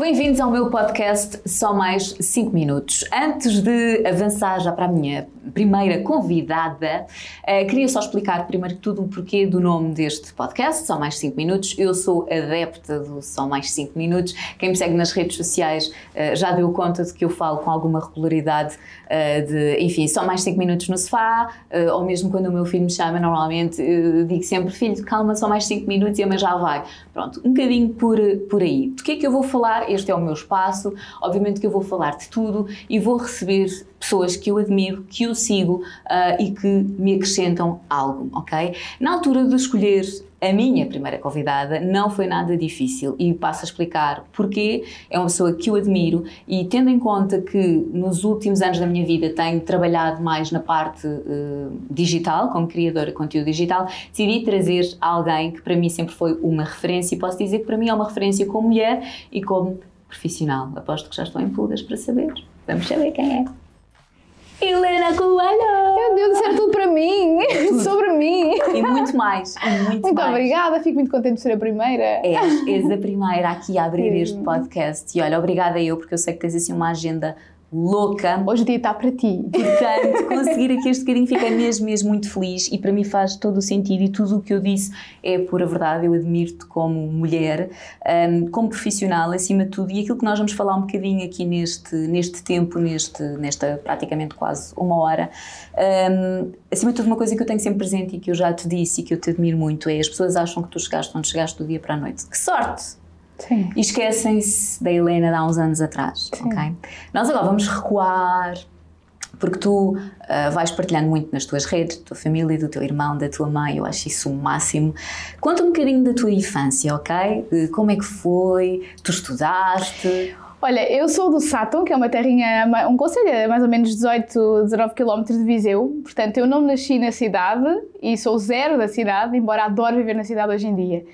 Bem-vindos ao meu podcast Só Mais 5 Minutos. Antes de avançar já para a minha primeira convidada, uh, queria só explicar primeiro que tudo o porquê do nome deste podcast, Só Mais 5 Minutos. Eu sou adepta do Só Mais 5 Minutos. Quem me segue nas redes sociais uh, já deu conta de que eu falo com alguma regularidade uh, de, enfim, só mais 5 minutos no sofá, ou mesmo quando o meu filho me chama, normalmente digo sempre, filho, calma, só mais 5 minutos e a mãe já vai. Pronto, um bocadinho por, por aí. Do que é que eu vou falar? Este é o meu espaço. Obviamente que eu vou falar de tudo e vou receber pessoas que eu admiro, que eu sigo uh, e que me acrescentam algo, ok? Na altura de escolher a minha primeira convidada não foi nada difícil e passo a explicar porquê. É uma pessoa que eu admiro e tendo em conta que nos últimos anos da minha vida tenho trabalhado mais na parte uh, digital, como criadora de conteúdo digital, decidi trazer alguém que para mim sempre foi uma referência e posso dizer que para mim é uma referência como mulher e como profissional. Aposto que já estou em pulgas para saber. Vamos saber quem é. Helena Coelho! Meu Deus, isso é tudo para mim! Tudo. Sobre mim! E muito mais, e muito, muito mais. obrigada, fico muito contente de ser a primeira. És, és a primeira aqui a abrir este podcast. E olha, obrigada eu, porque eu sei que tens assim uma agenda louca. Hoje o dia está para ti. Portanto, conseguir aqui este bocadinho fiquei mesmo, mesmo muito feliz e para mim faz todo o sentido e tudo o que eu disse é pura verdade. Eu admiro-te como mulher, um, como profissional, acima de tudo, e aquilo que nós vamos falar um bocadinho aqui neste, neste tempo, neste, nesta praticamente quase uma hora. Um, acima de tudo, uma coisa que eu tenho sempre presente e que eu já te disse e que eu te admiro muito é as pessoas acham que tu chegaste onde chegaste do dia para a noite. Que sorte! Sim. E esquecem-se da Helena de há uns anos atrás, Sim. ok? Nós agora vamos recuar, porque tu uh, vais partilhando muito nas tuas redes, da tua família, do teu irmão, da tua mãe, eu acho isso o máximo. Conta um bocadinho da tua infância, ok? De como é que foi? Tu estudaste? Olha, eu sou do Sátão, que é uma terrinha, um conselho a mais ou menos 18, 19 km de Viseu. Portanto, eu não nasci na cidade e sou zero da cidade, embora adoro viver na cidade hoje em dia.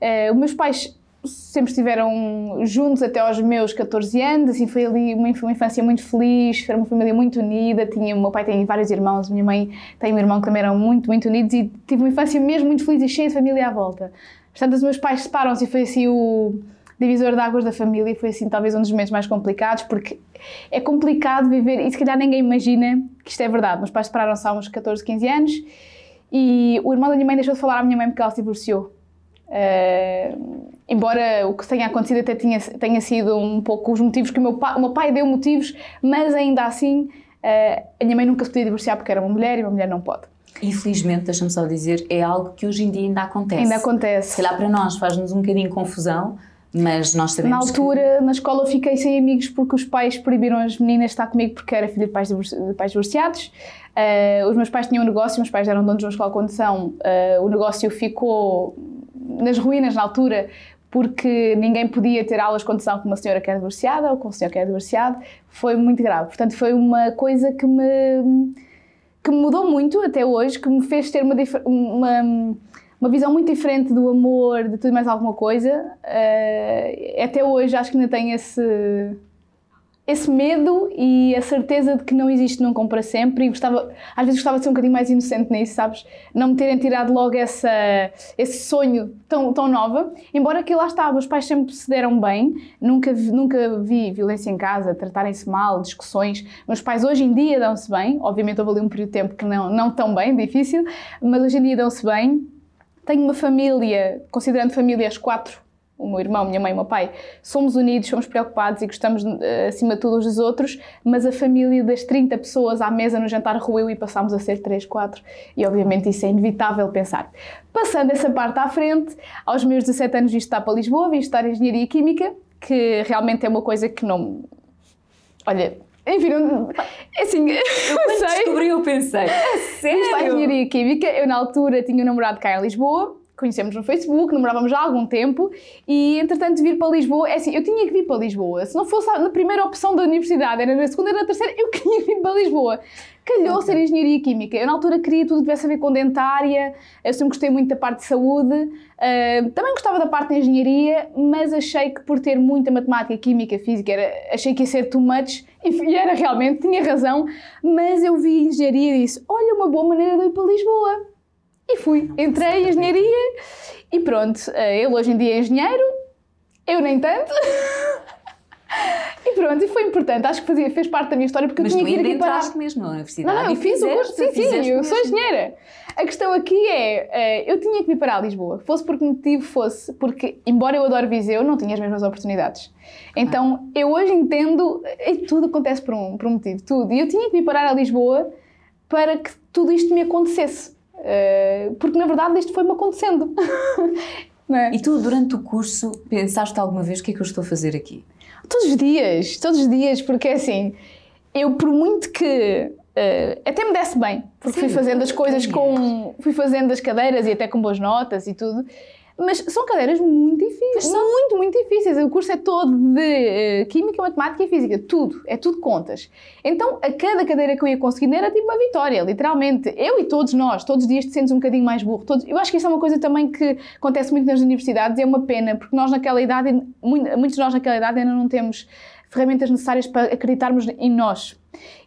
Uh, os meus pais sempre estiveram juntos até aos meus 14 anos, assim foi ali uma, uma infância muito feliz, era uma família muito unida, tinha, o meu pai tem vários irmãos, minha mãe tem um irmão que também eram muito, muito unidos e tive uma infância mesmo muito feliz e cheia de família à volta. Portanto, os meus pais separam-se e foi assim o divisor de águas da família e foi assim talvez um dos momentos mais complicados porque é complicado viver e se calhar ninguém imagina que isto é verdade. Meus pais separaram-se há uns 14, 15 anos e o irmão da minha mãe deixou de falar à minha mãe porque ela se divorciou. Uh, embora o que tenha acontecido até tenha, tenha sido um pouco os motivos que o meu pai, o meu pai deu motivos, mas ainda assim uh, a minha mãe nunca se podia divorciar porque era uma mulher e uma mulher não pode. Infelizmente, deixa-me só dizer, é algo que hoje em dia ainda acontece. Ainda acontece. Se calhar para nós faz-nos um bocadinho confusão, mas nós sabemos Na altura, que... na escola, eu fiquei sem amigos porque os pais proibiram as meninas de estar comigo porque era filha de pais, de pais divorciados. Uh, os meus pais tinham um negócio, meus pais eram donos de uma escola de condução. Uh, o negócio ficou nas ruínas na altura porque ninguém podia ter aulas de condução com uma senhora que é divorciada ou com um senhor que é divorciado. Foi muito grave. Portanto, foi uma coisa que me, que me mudou muito até hoje, que me fez ter uma, uma, uma visão muito diferente do amor, de tudo mais alguma coisa. Uh, até hoje acho que ainda tenho esse esse medo e a certeza de que não existe um para sempre e gostava, às vezes gostava de ser um bocadinho mais inocente nisso, sabes? Não me terem tirado logo essa, esse sonho tão, tão nova, embora que lá estava, os pais sempre se deram bem, nunca, nunca vi violência em casa, tratarem-se mal, discussões, meus pais hoje em dia dão-se bem, obviamente houve ali um período de tempo que não, não tão bem, difícil, mas hoje em dia dão-se bem, tenho uma família, considerando famílias quatro o meu irmão, minha mãe e meu pai, somos unidos, somos preocupados e gostamos eh, acima de tudo uns dos outros, mas a família das 30 pessoas à mesa no jantar ruiu e passámos a ser 3, 4 e obviamente isso é inevitável pensar. Passando essa parte à frente, aos meus 17 anos vim estar para Lisboa, vim estudar Engenharia Química, que realmente é uma coisa que não... Olha, enfim, não, é assim, eu, eu sei. descobri, eu pensei, sério? Vim estudar Engenharia Química, eu na altura tinha um namorado cá em Lisboa, conhecemos no Facebook, namorávamos já há algum tempo e, entretanto, vir para Lisboa, é assim, eu tinha que vir para Lisboa. Se não fosse na primeira opção da universidade, era na segunda, era na terceira, eu queria vir para Lisboa. Calhou okay. ser Engenharia Química. Eu, na altura, queria tudo que tivesse a ver com dentária, eu sempre gostei muito da parte de saúde, uh, também gostava da parte de engenharia, mas achei que por ter muita matemática, química, física, era, achei que ia ser too much, e era realmente, tinha razão, mas eu vi engenharia e disse, olha, uma boa maneira de ir para Lisboa e fui. Entrei em engenharia e pronto. Eh, ele hoje em dia é engenheiro, eu nem tanto. pronto, e foi importante. Acho que fazia, fez parte da minha história porque Mas eu tinha que ir aqui parar. mesmo na universidade Não, não, eu e fiz o curso, sim, sim, eu sou engenheira. A questão aqui é, eh, eu tinha que vir para a Lisboa, fosse por que motivo fosse, porque, embora eu adore Viseu, não tinha as mesmas oportunidades. Então, eu hoje entendo, e tudo acontece por um, por um motivo, tudo. E eu tinha que vir parar a Lisboa para que tudo isto me acontecesse. Eh, porque, na verdade, isto foi-me acontecendo. É? E tu, durante o curso, pensaste alguma vez o que é que eu estou a fazer aqui? Todos os dias, todos os dias, porque assim, eu por muito que eh, até me desse bem, porque fui Sim, fazendo as coisas com. fui fazendo as cadeiras e até com boas notas e tudo. Mas são cadeiras muito difíceis, muito, muito difíceis. O curso é todo de eh, Química, Matemática e Física, tudo, é tudo contas. Então, a cada cadeira que eu ia conseguindo era tipo uma vitória, literalmente. Eu e todos nós, todos os dias te sentes um bocadinho mais burro. Todos, eu acho que isso é uma coisa também que acontece muito nas universidades e é uma pena, porque nós naquela idade, muito- muitos de nós naquela idade ainda não temos ferramentas necessárias para acreditarmos em nós.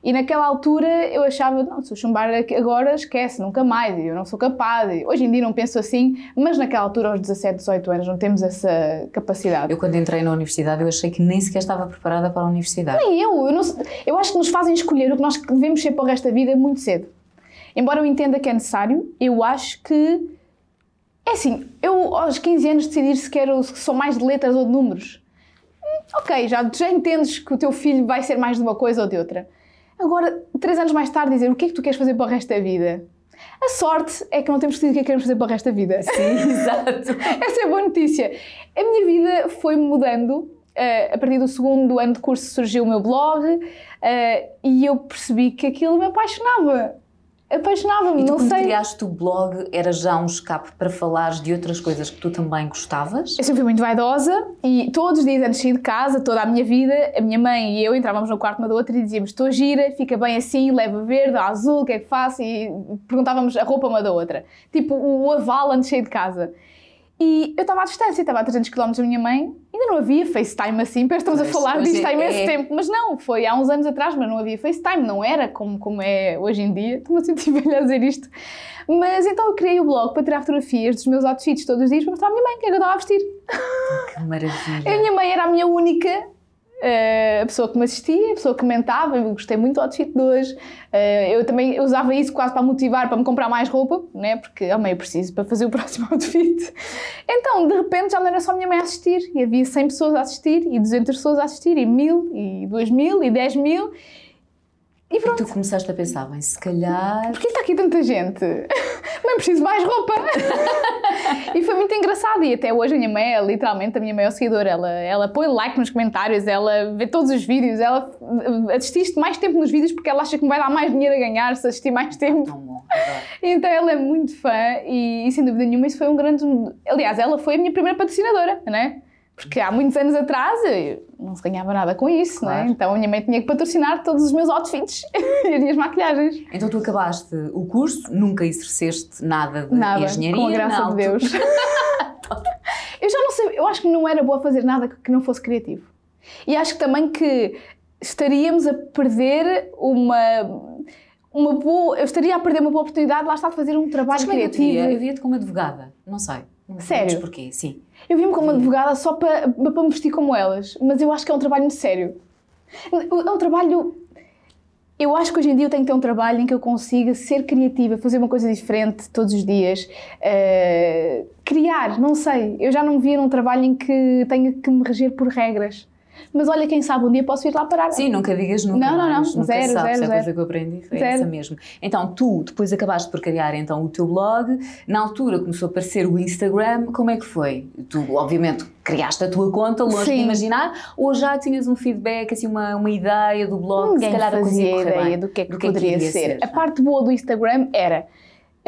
E naquela altura eu achava, não, se eu chumbar agora, esquece, nunca mais, eu não sou capaz. E Hoje em dia não penso assim, mas naquela altura, aos 17, 18 anos, não temos essa capacidade. Eu, quando entrei na universidade, eu achei que nem sequer estava preparada para a universidade. Nem eu, eu, não eu acho que nos fazem escolher o que nós devemos ser para o resto da vida muito cedo. Embora eu entenda que é necessário, eu acho que. É assim, eu aos 15 anos decidir se quero se sou mais de letras ou de números. Hum, Ok, já, já entendes que o teu filho vai ser mais de uma coisa ou de outra. Agora, três anos mais tarde, dizer o que é que tu queres fazer para o resto da vida? A sorte é que não temos decidido o que é que queremos fazer para o resto da vida. Sim, exato. Essa é a boa notícia. A minha vida foi mudando. eh, a partir do segundo ano de curso surgiu o meu blog eh, e eu percebi que aquilo me apaixonava. Apaixonava-me, E tu, não quando sei. criaste o blog, era já um escape para falares de outras coisas que tu também gostavas? Eu sempre fui muito vaidosa e todos os dias antes de sair de casa, toda a minha vida, a minha mãe e eu entrávamos no quarto uma da outra e dizíamos: Estou gira, fica bem assim, leva verde, azul, o que é que faço? E perguntávamos a roupa uma da outra. Tipo, o aval antes de sair de casa. E eu estava à distância, estava a 300 km da minha mãe, ainda não havia FaceTime assim, parece que estamos Pois, a falar disto há imenso é- tempo, mas não, foi há uns anos atrás, mas não havia FaceTime, não era como, como é hoje em dia, estou-me a sentir velha a dizer isto. Mas então eu criei o blog para tirar fotografias dos meus outfits todos os dias para mostrar à minha mãe o que é que eu estava a vestir. Que A maravilha! minha mãe era a minha única eh, pessoa que me assistia, a pessoa que comentava, eu gostei muito do outfit de hoje. Eh, eu também usava isso quase para motivar, para me comprar mais roupa, né? porque oh, mãe, eu preciso para fazer o próximo outfit. Então, de repente, já não era só a minha mãe a assistir, e havia 100 pessoas a assistir, e 200 pessoas a assistir, e 1000, e 2000, e 10 mil. E E pronto. tu começaste a pensar, bem, se calhar. Porquê está aqui tanta gente? Mãe, preciso mais roupa. e foi muito engraçado. E até hoje a minha mãe é literalmente a minha maior seguidora. Ela, ela põe like nos comentários, ela vê todos os vídeos, ela assististe mais tempo nos vídeos porque ela acha que me vai dar mais dinheiro a ganhar se assistir mais tempo. Então ela é muito fã e, e, sem dúvida nenhuma isso foi um grande. Aliás, ela foi a minha primeira patrocinadora, não é? Porque há muitos anos atrás eu não se ganhava nada com isso, não é? Claro. Então a minha mãe tinha que patrocinar todos os meus outfits e as minhas maquilhagens. Então tu acabaste o curso, nunca exerceste nada de Nada, engenharia. com a graça não, de Deus. eu já não sei, eu acho que não era boa fazer nada que não fosse criativo. E acho que também que estaríamos a perder uma uma boa, eu estaria a perder uma boa oportunidade lá está de fazer um trabalho Sabes é criativo. Eu via-te como advogada, não sei. Não Sério? porquê, sim. Eu vi-me como advogada só para, para me vestir como elas, mas eu acho que é um trabalho sério. É um trabalho. Eu acho que hoje em dia eu tenho que ter um trabalho em que eu consiga ser criativa, fazer uma coisa diferente todos os dias, eh, criar, não sei. Eu já não me via num trabalho em que tenha que me reger por regras. Mas olha, quem sabe um dia posso ir lá parar. Sim, nunca digas nunca Não, não, não. nunca Zero, sabes, zero, é a zero. coisa que eu aprendi, foi Zero. essa mesmo. Então, tu depois acabaste por criar então o teu blog, na altura começou a aparecer o Instagram, como é que foi? Tu, obviamente, criaste a tua conta, longe de Sim. imaginar, ou já tinhas um feedback, assim, uma, uma ideia do blog, que se Ninguém calhar a fazia correr ideia bem? do que é que Do poderia iria ser. A não é? parte boa do Instagram era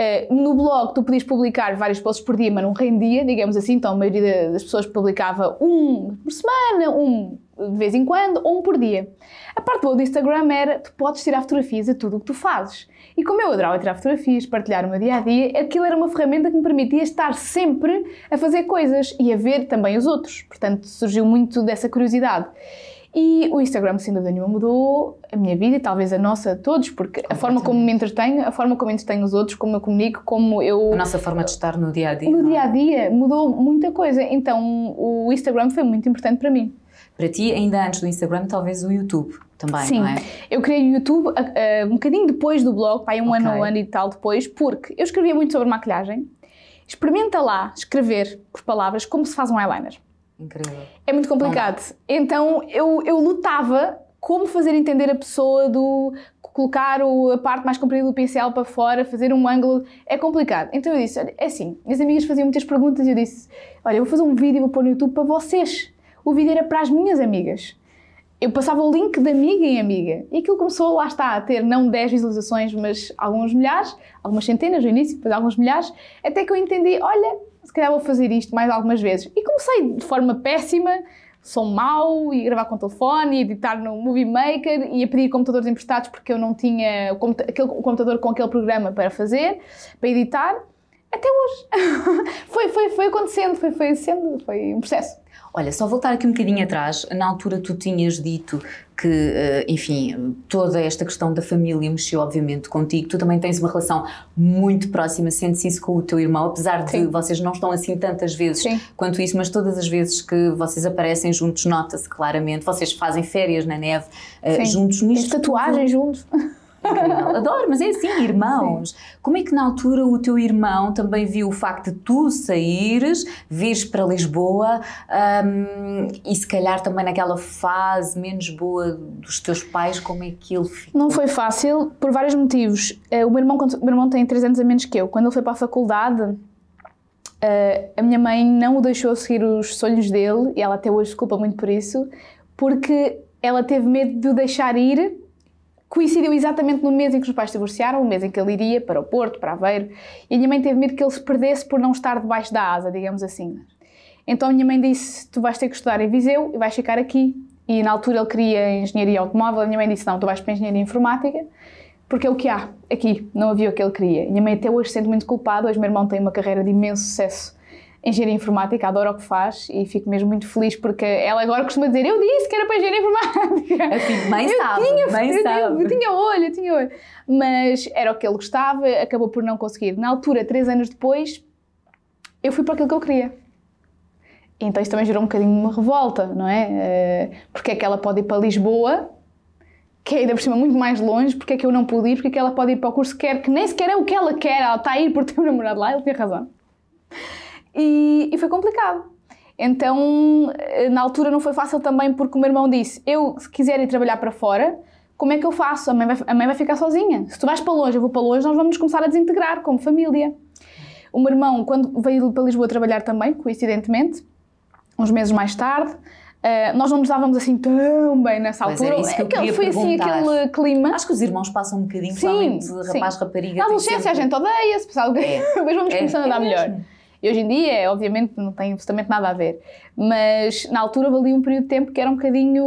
eh, no blog tu podias publicar vários posts por dia, mas não rendia, digamos assim, então a maioria das pessoas publicava um por semana, um de vez em quando, ou um por dia. A parte boa do Instagram era tu podes tirar fotografias a tudo o que tu fazes. E como eu adorava tirar fotografias, partilhar o meu dia a dia, aquilo era uma ferramenta que me permitia estar sempre a fazer coisas e a ver também os outros. Portanto, surgiu muito dessa curiosidade. E o Instagram, sem dúvida nenhuma, mudou a minha vida e talvez a nossa, todos, porque a forma como me entretenho, a forma como entretenho os outros, como eu comunico, como eu. A nossa forma de estar no dia a dia. No é? dia a dia mudou muita coisa. Então o Instagram foi muito importante para mim. para ti, ainda antes do Instagram, talvez o YouTube também, Sim. não é? Eu criei o YouTube uh, um bocadinho depois do blog, pá, um Ok. ano, um ano e tal depois, porque eu escrevia muito sobre maquilhagem. Experimenta lá escrever por palavras como se faz um eyeliner. Incrível. É muito complicado. Então eu, eu lutava como fazer entender a pessoa do colocar o- a parte mais comprida do pincel para fora, fazer um ângulo, é complicado. Então eu disse, olha, é assim, minhas amigas faziam muitas perguntas e eu disse, olha, eu vou fazer um vídeo e vou pôr no YouTube para vocês. O vídeo era para as minhas amigas. Eu passava o link de amiga em amiga e aquilo começou, lá está, a ter não 10 visualizações, mas alguns milhares, algumas centenas no início, depois alguns milhares, até que eu entendi, olha, se calhar vou fazer isto mais algumas vezes. E comecei de forma péssima, som mau, e gravar com o telefone, e editar no Movie Maker, e a pedir computadores emprestados porque eu não tinha o, o computador com aquele programa para fazer, para editar, até hoje. foi, foi, foi acontecendo, foi, foi sendo, foi um processo. Olha, só voltar aqui um bocadinho atrás, na altura tu tinhas dito que, eh, enfim, toda esta questão da família mexeu obviamente contigo, tu também tens uma relação muito próxima, sentes isso com o teu irmão, apesar de Sim. vocês não estão assim tantas vezes Sim. quanto isso, mas todas as vezes que vocês aparecem juntos, nota-se claramente, vocês fazem férias na neve eh, Sim. juntos nisto. tatuagens juntos. Incrível. Adoro, mas é assim, irmãos. Como é que na altura o teu irmão também viu o facto de tu saíres, vires para Lisboa hum, e se calhar também naquela fase menos boa dos teus pais, como é que ele ficou? Não foi fácil, por vários motivos. Eh, O meu irmão, o meu irmão tem 3 anos a menos que eu. Quando ele foi para a faculdade, eh, a minha mãe não o deixou seguir os sonhos dele, e ela até hoje se culpa muito por isso, porque ela teve medo de o deixar ir. Coincidiu exatamente no mês em que os pais divorciaram, o mês em que ele iria para o Porto, para Aveiro, e a minha mãe teve medo que ele se perdesse por não estar debaixo da asa, digamos assim. Então a minha mãe disse: Tu vais ter que estudar em Viseu e vais ficar aqui. E na altura ele queria engenharia automóvel. A minha mãe disse: Não, tu vais para engenharia informática, porque é o que há aqui. Não havia o que ele queria. A minha mãe até hoje se sente muito culpada. Hoje meu irmão tem uma carreira de imenso sucesso engenharia informática, adora o que faz e fico mesmo muito feliz porque ela agora costuma dizer: Eu disse que era para engenharia informática. Assim, Eu sabe, tinha, mãe eu, sabe. Tinha, eu tinha olho, eu tinha olho. Mas era o que ele gostava, acabou por não conseguir. Na altura, três anos depois, eu fui para aquilo que eu queria. Então isso também gerou um bocadinho uma revolta, não é? Eh, Porque é que ela pode ir para Lisboa, que é ainda por cima muito mais longe, porque é que eu não pude ir, porque é que ela pode ir para o curso que quer, que nem sequer é o que ela quer, ela está a ir por ter um namorado lá, ele tinha razão. E, e foi complicado. Então, eh, na altura não foi fácil também porque o meu irmão disse: Eu, se quiser ir trabalhar para fora, como é que eu faço? A mãe vai, a mãe vai ficar sozinha. Se tu vais para longe, eu vou para longe, nós vamos começar a desintegrar como família. O meu irmão, quando veio para Lisboa trabalhar também, coincidentemente, uns meses mais tarde, eh, nós não nos dávamos assim tão bem nessa Pois altura. era que eu Aquele- foi assim perguntar. aquele clima. Acho que os irmãos passam um bocadinho, Sim, sim. rapaz, rapariga. Na adolescência a sempre- gente odeia-se, pessoal. É. Depois vamos É, começando a é dar melhor. mesmo. E hoje em dia, obviamente, não tem absolutamente nada a ver. Mas na altura valia um período de tempo que era um bocadinho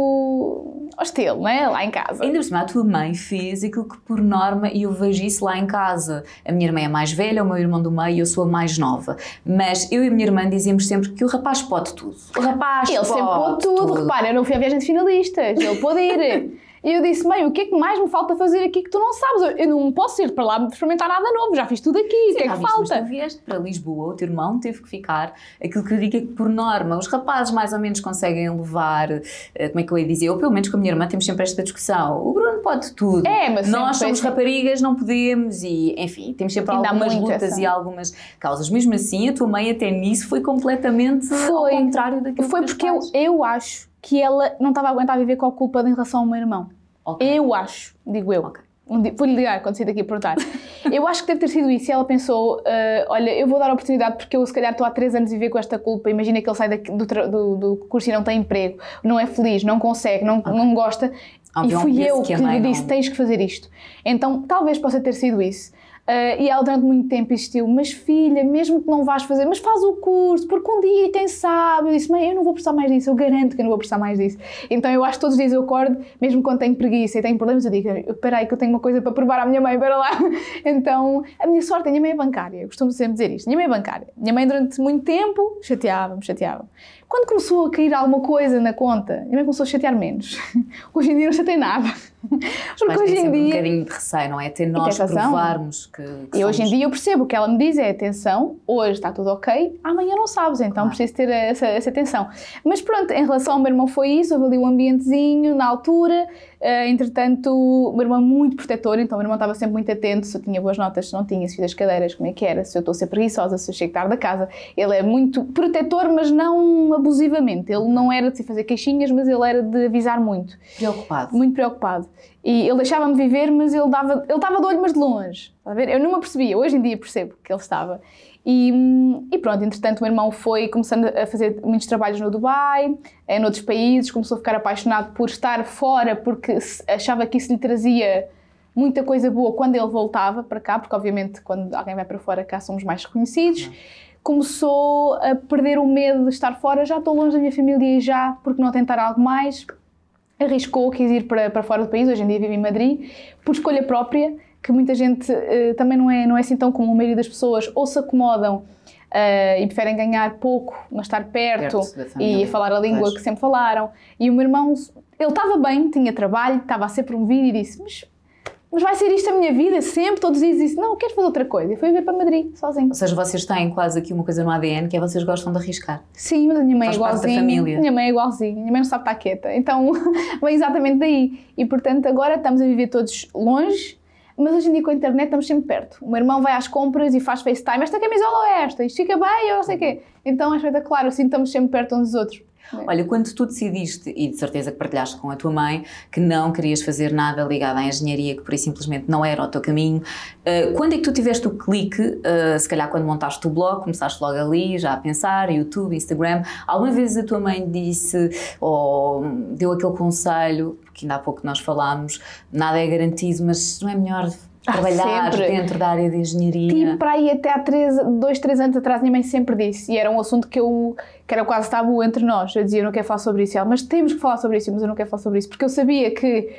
hostil, não é? Lá em casa. Ainda por cima, a tua mãe fez aquilo que por norma, eu vejo isso lá em casa. A minha irmã é mais velha, o meu irmão do meio, eu sou a mais nova. Mas eu e a minha irmã dizíamos sempre que o rapaz pode tudo. O rapaz Ele pode sempre pôde tudo. Repara, eu não fui à viagem de finalistas. Ele pôde ir. E eu disse, mãe, o que é que mais me falta fazer aqui que tu não sabes? Eu, eu não posso ir para lá experimentar nada novo. Já fiz tudo aqui. o que é que viste, mas falta? tu vieste para Lisboa, o teu irmão teve que ficar. Aquilo que eu digo é que, por norma, os rapazes mais ou menos conseguem levar, eh, como é que eu ia dizer? Ou pelo menos com a minha irmã temos sempre esta discussão. O Bruno pode tudo. É, mas Nós somos foi raparigas, não podemos e, enfim, temos sempre Ainda algumas lutas e algumas causas. Mesmo assim, a tua mãe até nisso foi completamente Foi. ao contrário daquilo Foi que os porque eu, eu acho que ela não estava a aguentar viver com a culpa em relação ao meu irmão. Ok. Eu acho, digo eu. Ok. Um dia- Vou-lhe ligar quando sair daqui a perguntar. eu acho que deve ter sido isso. E ela pensou: ah, olha, eu vou dar a oportunidade porque eu, se calhar, estou há três anos a viver com esta culpa. Imagina que ele sai daqui- do, do, do curso e não tem emprego, não é feliz, não consegue, não, não gosta. Havia e fui eu que que, a lhe disse: tens que fazer isto. Então, talvez possa ter sido isso. Ah, e ela durante muito tempo insistiu, mas filha, mesmo que não vais fazer, mas faz o curso, porque um dia, quem sabe? Eu disse, mãe, eu não vou precisar mais disso, eu garanto que eu não vou precisar mais disso. Então eu acho que todos os dias eu acordo, mesmo quando tenho preguiça e tenho problemas, eu digo, espera aí que eu tenho uma coisa para provar à minha mãe, para lá. Então, a minha sorte, a minha mãe é bancária, eu costumo sempre dizer isto, a minha mãe é bancária. Minha mãe durante muito tempo chateava-me, chateava-me. Quando começou a cair alguma coisa na conta, a minha começou a chatear menos. Hoje em dia não chatei nada. Porque hoje em dia. um bocadinho de receio, não é? Até nós provarmos que. que e hoje em dia eu percebo o que ela me diz é: atenção, hoje está tudo ok, amanhã não sabes, então preciso ter essa, essa atenção. Mas pronto, em relação ao meu irmão foi isso, houve ali um ambientezinho na altura. Uh, entretanto, o meu irmão muito protetor, então o meu irmão estava sempre muito atento se eu tinha boas notas, se não tinha, se fiz as cadeiras, como é que era, se eu estou a ser preguiçosa, se eu chego tarde da casa. Ele é muito protetor, mas não abusivamente. Ele não era de se fazer queixinhas, mas ele era de avisar muito. Preocupado. Muito preocupado. E ele deixava-me viver, mas ele dava, ele estava de olho, mas de longe. a ver? Eu não me apercebia, hoje em dia percebo que ele estava. E, e, pronto, entretanto, o meu irmão foi começando a fazer muitos trabalhos no Dubai, em outros países, começou a ficar apaixonado por estar fora, porque achava que isso lhe trazia muita coisa boa quando ele voltava para cá, porque obviamente quando alguém vai para fora cá somos mais reconhecidos. Começou a perder o medo de estar fora, já estou longe da minha família e já, porque não tentar algo mais. Arriscou, quis ir para, para fora do país, hoje em dia vive em Madrid, por escolha própria que muita gente uh, também não é, não é assim tão comum. A maioria das pessoas ou se acomodam uh, e preferem ganhar pouco, mas estar perto, perto e falar a língua que sempre falaram. E o meu irmão, ele estava bem, tinha trabalho, estava a ser promovido e disse: Mas mas vai ser isto a minha vida sempre, todos os dias disse, não, quero fazer outra coisa. E foi ver para Madrid, sozinho. Ou seja, vocês têm quase aqui uma coisa no ADN que é vocês gostam de arriscar. Sim, mas a minha mãe Faz é igualzinha. Parte da família. Minha mãe é igualzinha, minha mãe não sabe estar quieta. Então, vem exatamente daí. E portanto, agora estamos a viver todos longe, mas hoje em dia com a internet estamos sempre perto. O meu irmão vai às compras e faz FaceTime, esta camisola é esta, isto fica bem, eu não sei o quê. Então é espetacular, assim estamos sempre perto uns dos outros. É. Olha, quando tu decidiste, e de certeza que partilhaste com a tua mãe, que não querias fazer nada ligado à engenharia, que por aí simplesmente não era o teu caminho, uh, quando é que tu tiveste o clique, uh, se calhar quando montaste o blog, começaste logo ali, já a pensar, YouTube, Instagram, alguma vez a tua mãe disse, ou deu aquele conselho, que ainda há pouco nós falámos, nada é garantido, mas não é melhor trabalhar sempre. dentro da área de engenharia. Tipo, para aí até há três, dois, três anos atrás, minha mãe sempre disse, e era um assunto que eu que era quase tabu entre nós. Eu dizia, eu não quero falar sobre isso, ela, mas temos que falar sobre isso, mas eu não quero falar sobre isso, porque eu sabia que,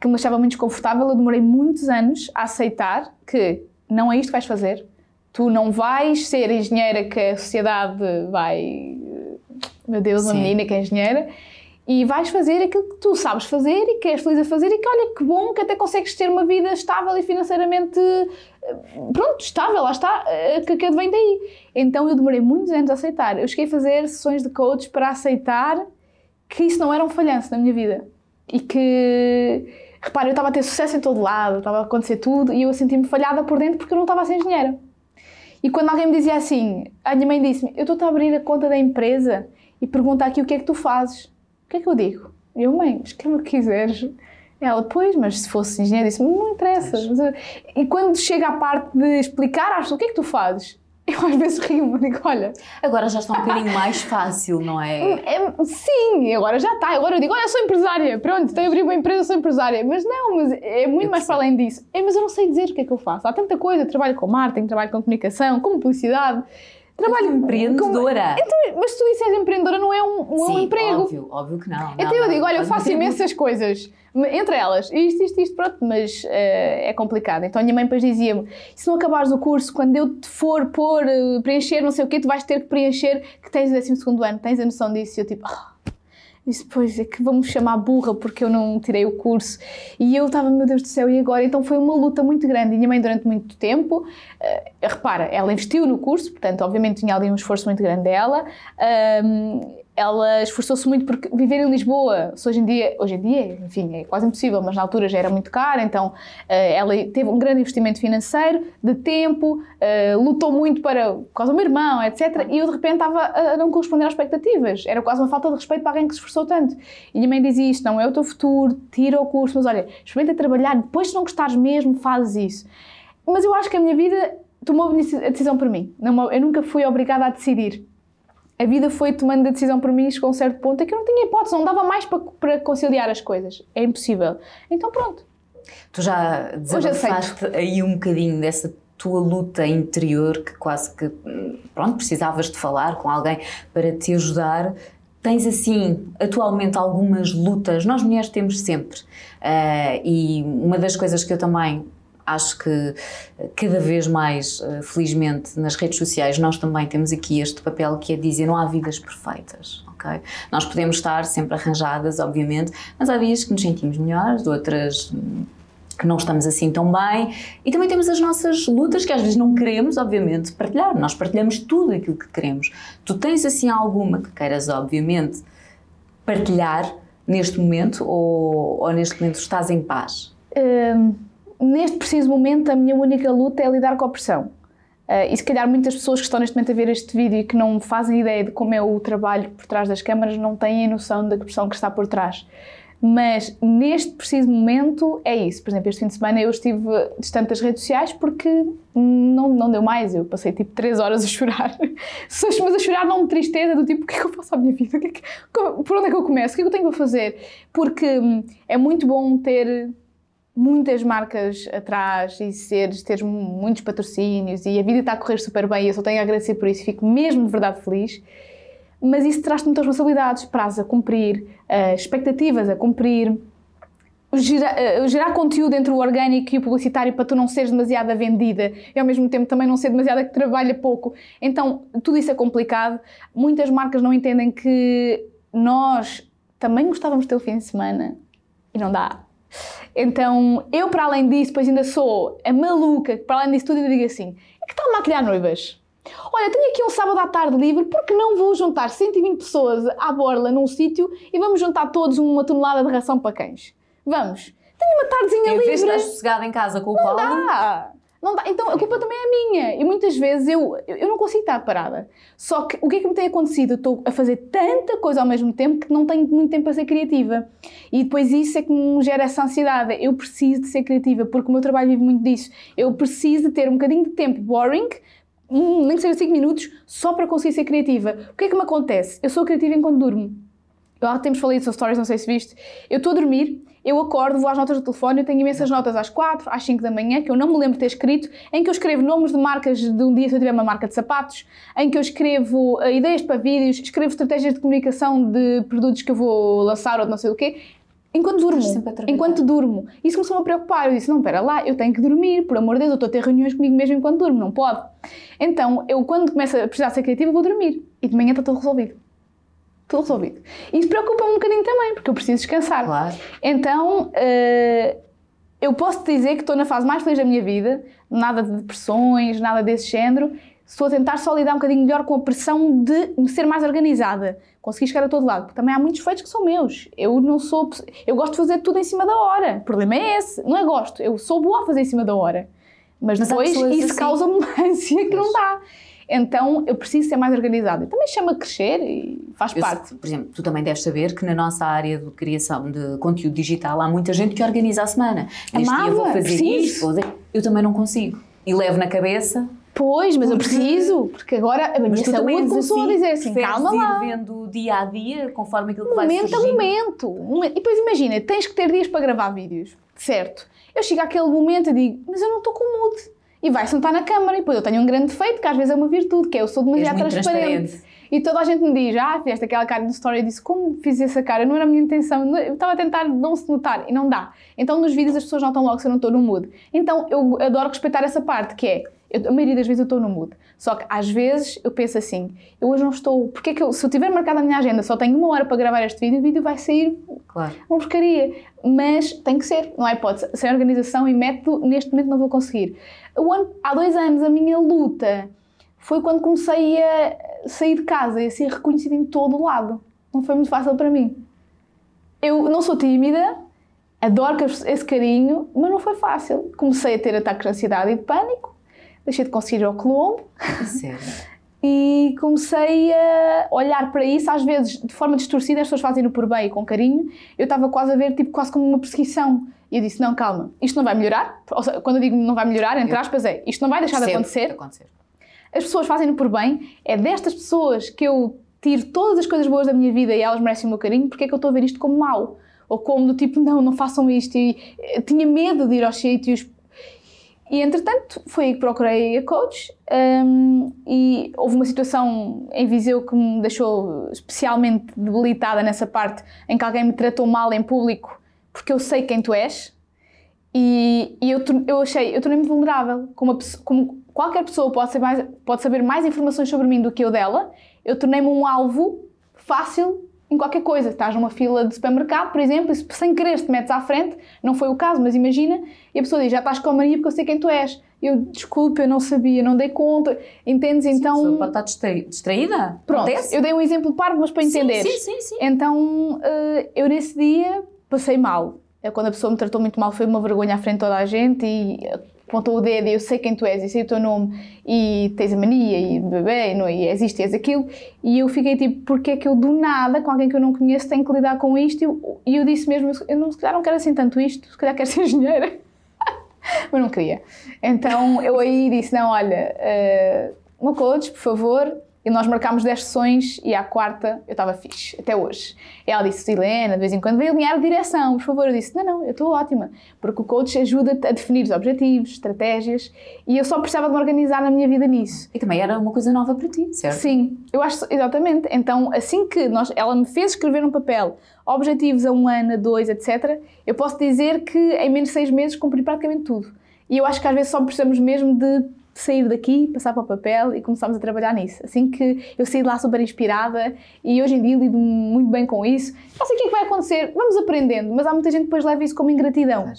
que me deixava muito desconfortável. Eu demorei muitos anos a aceitar que não é isto que vais fazer. Tu não vais ser engenheira que a sociedade vai. Meu Deus, uma Sim. menina que é engenheira e vais fazer aquilo que tu sabes fazer e que és feliz a fazer e que olha que bom que até consegues ter uma vida estável e financeiramente eh, pronto, estável, lá está, eh, que, que vem daí. Então eu demorei muitos anos a aceitar. Eu cheguei a fazer sessões de coach para aceitar que isso não era um falhanço na minha vida e que repara, eu estava a ter sucesso em todo lado, estava a acontecer tudo e eu senti-me falhada por dentro porque eu não estava a ser engenheira. E quando alguém me dizia assim, a minha mãe disse-me: Eu estou a abrir a conta da empresa e pergunta aqui o que é que tu fazes. O que é que eu digo? Eu, mãe, escreve o que quiseres. Ela, pois, mas se fosse engenheiro, disse não interessa. E quando chega à parte de explicar pessoas o que é que tu fazes, eu às vezes rio-me, digo, olha. Agora já está um bocadinho mais fácil, não é? é? Sim, agora já está. Agora eu digo, olha, eu sou empresária, pronto, tenho abrir uma empresa, sou empresária. Mas não, mas é muito eu mais para além disso. É, mas eu não sei dizer o que é que eu faço. Há tanta coisa, eu trabalho com marketing, trabalho com comunicação, com publicidade. Trabalho empreendedora. Com... Então, mas tu disseres empreendedora, não é um, um, Sim, um emprego. Óbvio, óbvio que não. Então não, eu digo, olha, eu faço imensas coisas. Entre elas, isto, isto, isto, pronto, mas uh, é complicado. Então a minha mãe depois dizia-me: se não acabares o curso, quando eu te for pôr, uh, preencher, não sei o quê, tu vais ter que preencher que tens o 12 ano, tens a noção disso? E eu tipo, oh, Disse, pois é que vamos chamar burra porque eu não tirei o curso. E eu estava, meu Deus do céu, e agora? Então foi uma luta muito grande. E minha mãe, durante muito tempo, uh, repara, ela investiu no curso, portanto, obviamente tinha ali um esforço muito grande dela. Ela esforçou-se muito porque viver em Lisboa, hoje em dia, hoje em dia, enfim, é quase impossível, mas na altura já era muito caro, então eh, ela teve um grande investimento financeiro, de tempo, eh, lutou muito para, por causa do meu irmão, etc. E eu de repente estava a não corresponder às expectativas. Era quase uma falta de respeito para alguém que se esforçou tanto. E minha mãe dizia isto: não é o teu futuro, tira o curso, mas olha, experimenta trabalhar, depois se não gostares mesmo, fazes isso. Mas eu acho que a minha vida tomou a decisão por mim. Eu nunca fui obrigada a decidir a vida foi tomando a decisão por mim, chegou a um certo ponto em que eu não tinha hipótese, não dava mais para, para conciliar as coisas. É impossível. Então pronto. Tu já desabafaste aí um bocadinho dessa tua luta interior que quase que, pronto, precisavas de falar com alguém para te ajudar. Tens assim, atualmente, algumas lutas, nós mulheres temos sempre. Uh, e uma das coisas que eu também acho que cada vez mais, felizmente, nas redes sociais, nós também temos aqui este papel que é dizer não há vidas perfeitas. Okay? Nós podemos estar sempre arranjadas, obviamente, mas há dias que nos sentimos melhores, outras que não estamos assim tão bem. E também temos as nossas lutas que às vezes não queremos, obviamente, partilhar. Nós partilhamos tudo aquilo que queremos. Tu tens assim alguma que queiras, obviamente, partilhar neste momento ou, ou neste momento estás em paz? Um, neste preciso momento, a minha única luta é lidar com a pressão. Uh, e se calhar muitas pessoas que estão neste momento a ver este vídeo e que não fazem ideia de como é o trabalho por trás das câmaras não têm a noção da pressão que está por trás. Mas neste preciso momento é isso. Por exemplo, este fim de semana eu estive distante das redes sociais porque não, não deu mais. Eu passei tipo 3 horas a chorar. Mas a chorar não de tristeza, do tipo, o que é que eu faço à minha vida? É que, por onde é que eu começo? O que é que eu tenho para fazer? Porque hum, é muito bom ter muitas marcas atrás e seres, teres muitos patrocínios e a vida está a correr super bem e eu só tenho a agradecer por isso. Fico mesmo de verdade feliz mas isso traz-te muitas responsabilidades, prazos a cumprir, uh, expectativas a cumprir, gerar, uh, gerar, conteúdo entre o orgânico e o publicitário para tu não seres demasiado vendida e ao mesmo tempo também não ser demasiado que trabalha pouco. Então, tudo isso é complicado. Muitas marcas não entendem que nós também gostávamos de ter o fim de semana e não dá. Então, eu para além disso, depois ainda sou a maluca, que para além disso tudo eu digo assim, é que está a maquilhar noivas? Olha, tenho aqui um sábado à tarde livre, porque não vou juntar 120 pessoas à borla num sítio e vamos juntar todos uma tonelada de ração para cães? Vamos. Tenho uma tardezinha livre. Em vez de estar sossegada em casa com o não Paulo... Dá. Não dá. Então a culpa também é minha. E muitas vezes eu, eu não consigo estar parada. Só que o que é que me tem acontecido? Eu estou a fazer tanta coisa ao mesmo tempo que não tenho muito tempo para ser criativa. E depois isso é que me gera essa ansiedade. Eu preciso de ser criativa, porque o meu trabalho vive muito disso. Eu preciso de ter um bocadinho de tempo boring um, nem que seja 5 minutos, só para conseguir ser criativa. O que é que me acontece? Eu sou criativa enquanto durmo. Eu há tempos falei isso stories, não sei se viste. Eu estou a dormir, eu acordo, vou às notas do telefone, eu tenho imensas notas às 4, às 5 da manhã, que eu não me lembro de ter escrito, em que eu escrevo nomes de marcas de um dia se eu tiver uma marca de sapatos, em que eu escrevo uh, ideias para vídeos, escrevo estratégias de comunicação de produtos que eu vou lançar ou de não sei o quê. Enquanto durmo, enquanto durmo. Isso começou-me a preocupar. Eu disse: não, espera lá, eu tenho que dormir, por amor de Deus, eu estou a ter reuniões comigo mesmo enquanto durmo, não pode. Então, eu quando começo a precisar ser criativa, vou dormir. E de manhã está tudo resolvido. Tudo resolvido. Isso preocupa-me um bocadinho também, porque eu preciso descansar. Claro. Então, uh, eu posso te dizer que estou na fase mais feliz da minha vida, nada de depressões, nada desse género. Estou a tentar só lidar um bocadinho melhor com a pressão de ser mais organizada consegui chegar a todo lado. Porque também há muitos feitos que são meus. Eu não sou. Eu gosto de fazer tudo em cima da hora. O problema é esse. Não é gosto. Eu sou boa a fazer em cima da hora. Mas, Mas depois isso assim. causa uma ânsia que não dá. Então eu preciso ser mais organizada. Também chama a crescer e faz eu, parte. Por exemplo, tu também deves saber que na nossa área de criação de conteúdo digital há muita gente que organiza a semana. Neste Amava, dia vou fazer preciso. isto, vou fazer... eu também não consigo. E levo na cabeça Pois, mas porque... eu preciso, porque agora a minha saúde começou assim, a dizer assim, calma lá. ir vendo dia a dia, conforme aquilo que vai Momento a momento. E depois imagina, tens que ter dias para gravar vídeos, certo? Eu chego àquele momento e digo, mas eu não estou com mood. E vai sentar na câmara. E depois eu tenho um grande defeito, que às vezes é uma virtude, que é eu sou demasiado transparente. E toda a gente me diz, ah, fizeste aquela cara no story. Eu disse, como fiz essa cara? Não era a minha intenção. Eu estava a tentar não se notar. E não dá. Então nos vídeos as pessoas notam logo se eu não estou no mood. Então eu adoro respeitar essa parte, que é eu, a maioria das vezes eu estou no mood. Só que às vezes eu penso assim, eu hoje não estou. Porque é que eu, se eu tiver marcado na minha agenda, só tenho uma hora para gravar este vídeo, o vídeo vai sair claro. uma porcaria. Mas tem que ser, não há hipótese. Sem organização e método, neste momento não vou conseguir. Ano, há dois anos a minha luta foi quando comecei a sair de casa e a ser reconhecida em todo o lado. Não foi muito fácil para mim. Eu não sou tímida, adoro esse carinho, mas não foi fácil. Comecei a ter ataques de ansiedade e de pânico deixei de conseguir ir ao Colombo. Sério? e comecei a olhar para isso, às vezes de forma distorcida, as pessoas fazem-no por bem e com carinho. Eu estava quase a ver, tipo, quase como uma perseguição. E eu disse: não, calma, isto não vai melhorar. Seja, quando eu digo não vai melhorar, entre aspas, é isto não vai deixar de acontecer. acontecer. As pessoas fazem-no por bem. É destas pessoas que eu tiro todas as coisas boas da minha vida e elas merecem o meu carinho, porque é que eu estou a ver isto como mau? Ou como do tipo, não, não façam isto. E eh, tinha medo de ir aos sítios e entretanto foi aí que procurei a coach um, e houve uma situação em Viseu que me deixou especialmente debilitada nessa parte em que alguém me tratou mal em público porque eu sei quem tu és E, e eu, eu achei, eu tornei-me vulnerável. Como, como qualquer pessoa pode, ser mais, pode saber mais informações sobre mim do que eu dela, eu tornei-me um alvo fácil em qualquer coisa. Estás numa fila de supermercado, por exemplo, e sem querer te metes à frente, não foi o caso, mas imagina, e a pessoa diz: Já estás com a Maria porque eu sei quem tu és. Eu, desculpe, eu não sabia, não dei conta. Entendes? Então. A pessoa pode estar distraída? Pronto, Acontece? eu dei um exemplo parvo, mas para entender. Sim, sim, sim. Então, eh, eu nesse dia passei mal. É quando a pessoa me tratou muito mal, foi uma vergonha à frente de toda a gente e apontou o dedo e eu sei quem tu és e sei o teu nome e tens a mania e bebê e, e és isto e és aquilo. E eu fiquei tipo, porque é que eu do nada com alguém que eu não conheço tenho que lidar com isto? E eu, disse mesmo, eu não, se calhar não quero assim tanto isto, se calhar quero ser engenheira. Mas não queria. Então eu aí disse, não olha uh, uma coach, por favor e nós marcámos 10 sessões e à quarta eu estava fixe, até hoje. Ela disse, Helena, de vez em quando vem alinhar a direção, por favor. Eu disse, não, não, eu estou ótima. Porque o coach ajuda-te a definir os objetivos, estratégias e eu só precisava de me organizar na minha vida nisso. E também era uma coisa nova para ti, certo? Sim, eu acho, exatamente. Então, assim que nós, ela me fez escrever um papel objetivos a um ano, a dois, etc., eu posso dizer que em menos de seis meses cumpri praticamente tudo. E eu acho que às vezes só precisamos mesmo de sair daqui, passar para o papel e começarmos a trabalhar nisso. Assim que eu saí de lá super inspirada e hoje em dia lido muito bem com isso. Não sei o que é que vai acontecer, vamos aprendendo, mas há muita gente que depois leva isso como ingratidão.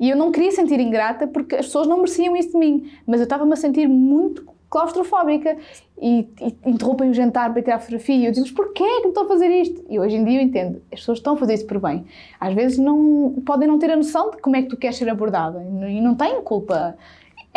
E eu não queria sentir ingrata porque as pessoas não mereciam isso de mim, mas eu estava-me a sentir muito claustrofóbica e, e interrompem o jantar para tirar fotografia e eu digo, mas porquê é que me estou a fazer isto? E hoje em dia eu entendo, as pessoas estão a fazer isso por bem. Às vezes não, podem não ter a noção de como é que tu queres ser abordada e não têm culpa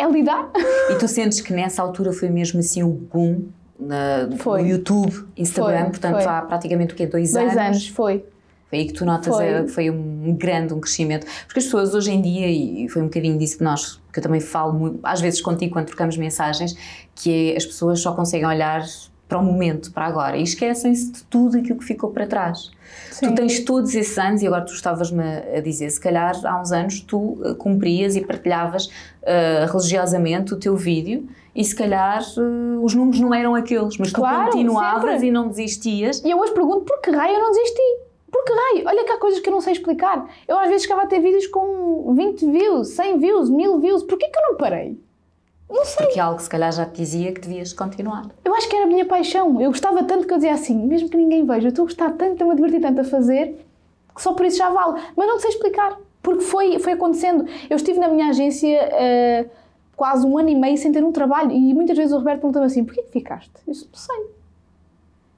é lidar. E tu sentes que nessa altura foi mesmo assim o boom na, no YouTube, Instagram, foi, portanto foi. há praticamente o quê? Dois, Dois anos? Dois anos, foi. Foi aí que tu notas foi. É, foi um grande um crescimento. Porque as pessoas hoje em dia, e foi um bocadinho disso que nós, que eu também falo muito, às vezes contigo quando trocamos mensagens, que é as pessoas só conseguem olhar para o momento, para agora, e esquecem-se de tudo aquilo que ficou para trás. Sim. Tu tens todos esses anos, e agora tu estavas-me a dizer, se calhar há uns anos tu uh, cumprias e partilhavas uh, religiosamente o teu vídeo, e se calhar uh, os números não eram aqueles, mas claro, tu continuavas sempre. e não desistias. E eu hoje pergunto, por que raio eu não desisti? Por que raio? Olha que há coisas que eu não sei explicar. Eu às vezes chegava a ter vídeos com 20 views, 100 views, 1000 views. Porquê que eu não parei? Não sei. Porque algo se calhar já te dizia que devias continuar. Eu acho que era a minha paixão. Eu gostava tanto que eu dizia assim, mesmo que ninguém veja, eu estou a gostar tanto, estou-me a divertir tanto a fazer, que só por isso já vale. Mas não sei explicar. Porque foi, foi acontecendo. Eu estive na minha agência uh, quase um ano e meio sem ter um trabalho e muitas vezes o Roberto perguntava assim, porquê que ficaste? Eu disse, não sei.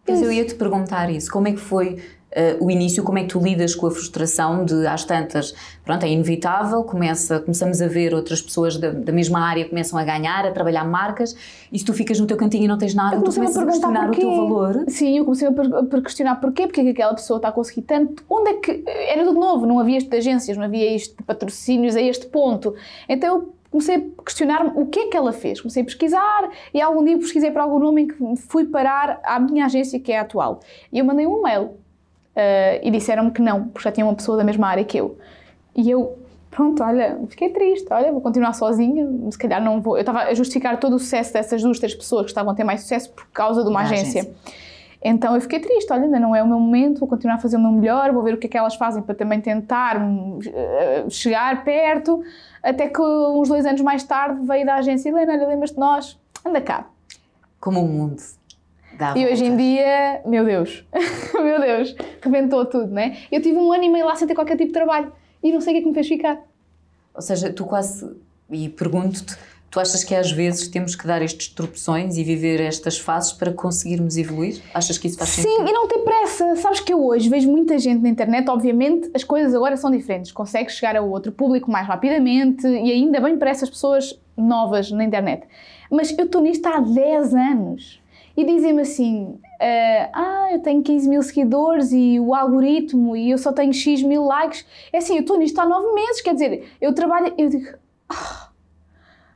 Mas eu ia-te perguntar isso. Como é que foi uh, o início, como é que tu lidas com a frustração de, às tantas, pronto, é inevitável, começa, começamos a ver outras pessoas da, da mesma área começam a ganhar, a trabalhar marcas, e se tu ficas no teu cantinho e não tens nada, tu começas a, questionar porquê. o teu valor. Sim, eu comecei a, per, questionar porquê, porque é que aquela pessoa está a conseguir tanto, onde é que, era tudo novo, não havia isto de agências, não havia isto de patrocínios a este ponto, então eu comecei a questionar-me o que é que ela fez. Comecei a pesquisar e algum dia pesquisei para algum nome em que fui parar à minha agência, que é a atual. E eu mandei um mail Uh, e disseram-me que não, porque já tinha uma pessoa da mesma área que eu. E eu, pronto, olha, fiquei triste, olha, vou continuar sozinha, se calhar não vou. Eu estava a justificar todo o sucesso dessas duas, três pessoas que estavam a ter mais sucesso por causa de uma agência. agência. Então eu fiquei triste, olha, ainda não é o meu momento, vou continuar a fazer o meu melhor, vou ver o que é que elas fazem para também tentar uh, chegar perto, até que uns dois anos mais tarde veio da agência Helena, lembras-te de nós? Anda cá. Como o mundo Dá e hoje em dia, meu Deus, meu Deus, rebentou tudo, né? Eu tive um ano e meio lá sem ter qualquer tipo de trabalho e não sei o que é que me fez ficar. Ou seja, tu quase, e pergunto-te, tu achas que às vezes temos que dar estes tropeções e viver estas fases para conseguirmos evoluir? Achas que isso faz Sim, sentido? Sim, e não ter pressa. Sabes que eu hoje vejo muita gente na internet, obviamente as coisas agora são diferentes. Consegues chegar a outro público mais rapidamente e ainda bem para essas pessoas novas na internet. Mas eu estou nisto há 10 anos e dizem-me assim: uh, Ah, eu tenho 15 mil seguidores e o algoritmo e eu só tenho X mil likes. É assim, eu estou nisto há 9 meses, quer dizer, eu trabalho. Eu digo. Oh,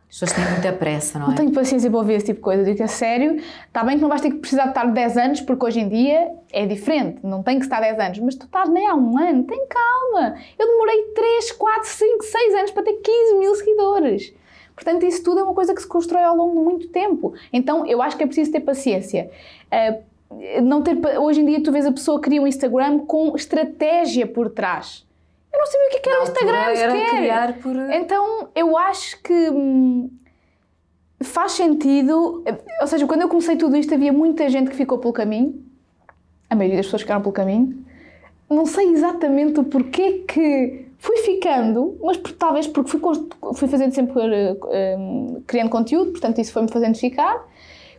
as pessoas têm muita pressa, não é? Não tenho paciência para ouvir esse tipo de coisa. Eu digo a sério, está bem que não vais ter que precisar de estar 10 anos, porque hoje em dia é diferente, não tem que estar 10 anos, mas tu estás nem há um ano, tem calma. Eu demorei 3, 4, 5, 6 anos para ter 15 mil seguidores. Portanto, isso tudo é uma coisa que se constrói ao longo de muito tempo. Então, eu acho que é preciso ter paciência. Uh, não ter, hoje em dia, tu vês a pessoa que cria um Instagram com estratégia por trás. Eu não sabia o que, é que era o Instagram sequer. criar por... Então eu acho que hum, faz sentido. Ou seja, quando eu comecei tudo isto, havia muita gente que ficou pelo caminho. A maioria das pessoas ficaram pelo caminho. Não sei exatamente o porquê que fui ficando, mas por- talvez porque fui, fui fazendo sempre. eh, hum, criando conteúdo, portanto isso foi-me fazendo ficar.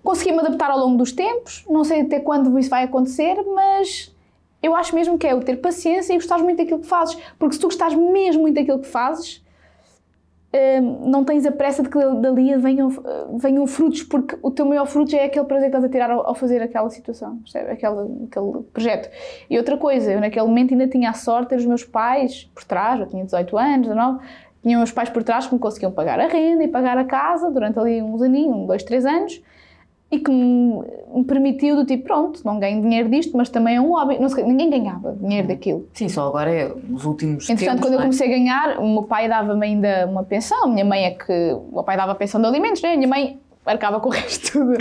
Consegui-me adaptar ao longo dos tempos. Não sei até quando isso vai acontecer, mas eu acho mesmo que é o ter paciência e gostares muito daquilo que fazes. Porque se tu gostares mesmo muito daquilo que fazes, hum, não tens a pressa de que dali venham, venham frutos, porque o teu maior fruto já é aquele prazer que estás a tirar ao, ao fazer aquela situação, percebe? Aquela, aquele projeto. E outra coisa, eu naquele momento ainda tinha a sorte de ter os meus pais por trás, eu tinha 18 anos, 19, tinha os pais por trás que me conseguiam pagar a renda e pagar a casa durante ali uns aninhos, um, dois, três anos, e que me, permitiu do tipo, pronto, não ganho dinheiro disto, mas também é um hobby. Não sei, ninguém ganhava dinheiro daquilo. Sim, só agora é os últimos Entretanto, tempos, quando eu é? comecei a ganhar, o meu pai dava-me ainda uma pensão. A minha mãe é que. O meu pai dava a pensão de alimentos, né? A minha mãe arcava com o resto tudo.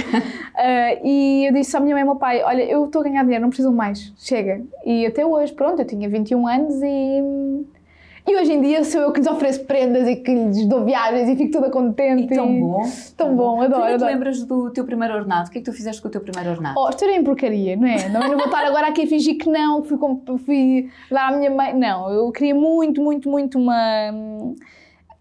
Ah, e eu disse à minha mãe e ao meu pai: Olha, eu estou a ganhar dinheiro, não preciso mais, chega. E até hoje, pronto, eu tinha 21 anos e. E hoje em dia sou eu que lhes ofereço prendas e que lhes dou viagens e fico toda contente. E tão bom. Tão bom, adoro, Tu adoro. lembras do teu primeiro ordenado? O que é que tu fizeste com o teu primeiro ordenado? Oh, história em porcaria, não é? Não, não vou estar agora aqui a fingir que não, que fui, fui dar à minha mãe. Não, eu queria muito, muito, muito uma.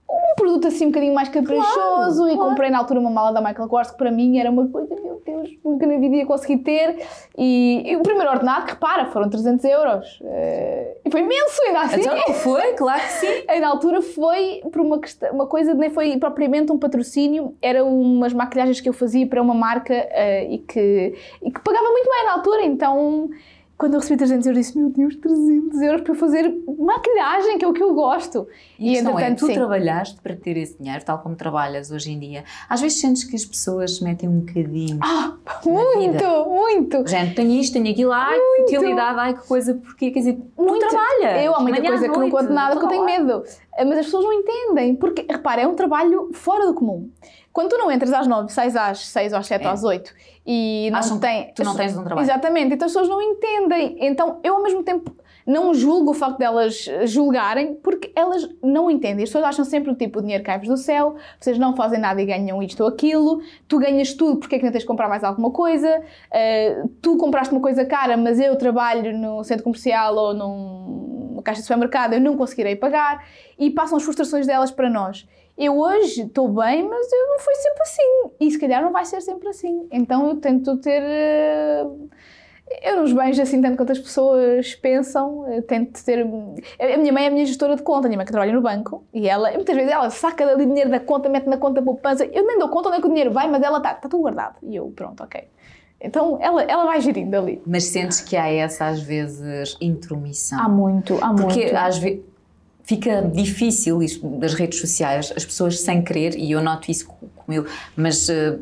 Um produto assim um bocadinho mais caprichoso Claro, e claro. comprei na altura uma mala da Michael Kors que para mim era uma coisa, meu Deus, nunca na vida ia conseguir ter. E, e o primeiro ordenado, que repara, foram 300 euros. Eh, e foi imenso, ainda assim. Então não foi? Claro que sim. Aí na altura foi por uma, questão, uma coisa, nem foi propriamente um patrocínio, eram umas maquilhagens que eu fazia para uma marca eh, e, que, e que pagava muito bem na altura, então quando eu recebi 300 euros disse, meu Deus, 300 euros para eu fazer maquilhagem, que é o que eu gosto. E, questão é, entretanto, tu sim. trabalhaste para ter esse dinheiro, tal como trabalhas hoje em dia. Às vezes sentes que as pessoas metem um bocadinho. Ah, muito, vida. muito. Gente, tenho isto, tenho aquilo, ai que futilidade, ai que coisa, porque quer dizer, tu Muito. trabalhas. Eu há muita manhã coisa que não conto nada porque eu tenho medo. Mas as pessoas não entendem. Porque, repara, é um trabalho fora do comum. Quando tu não entras às 9, sais às 6 ou às 7 É. ou às 8 e não Acham que tem. tu não tens um trabalho. Exatamente, então as pessoas não entendem. Então eu ao mesmo tempo não julgo o facto delas julgarem porque elas não entendem. As pessoas acham sempre o tipo, o dinheiro cai-vos do céu, vocês não fazem nada e ganham isto ou aquilo, tu ganhas tudo, porque é que não tens de comprar mais alguma coisa? Uh, tu compraste uma coisa cara, mas eu trabalho no centro comercial ou num- numa caixa de supermercado, eu não conseguirei pagar e passam as frustrações delas para nós. Eu hoje estou bem, mas eu não foi sempre assim. E se calhar não vai ser sempre assim. Então eu tento ter. eh, Eu não os bens assim tanto quanto as pessoas pensam. Eu tento ter. A minha mãe é a minha gestora de conta, a minha mãe que trabalha no banco. E ela, muitas vezes, ela saca dali dinheiro da conta, mete na conta poupança. Eu nem dou conta onde é que o dinheiro vai, mas ela está tá tudo guardado. E eu, pronto, ok. Então ela, ela vai gerindo ali. Mas sentes que há essa, às vezes, intromissão. Há muito, há Porque muito. às vezes fica difícil isto das redes sociais, as pessoas sem querer, e eu noto isso co- comigo, mas eh,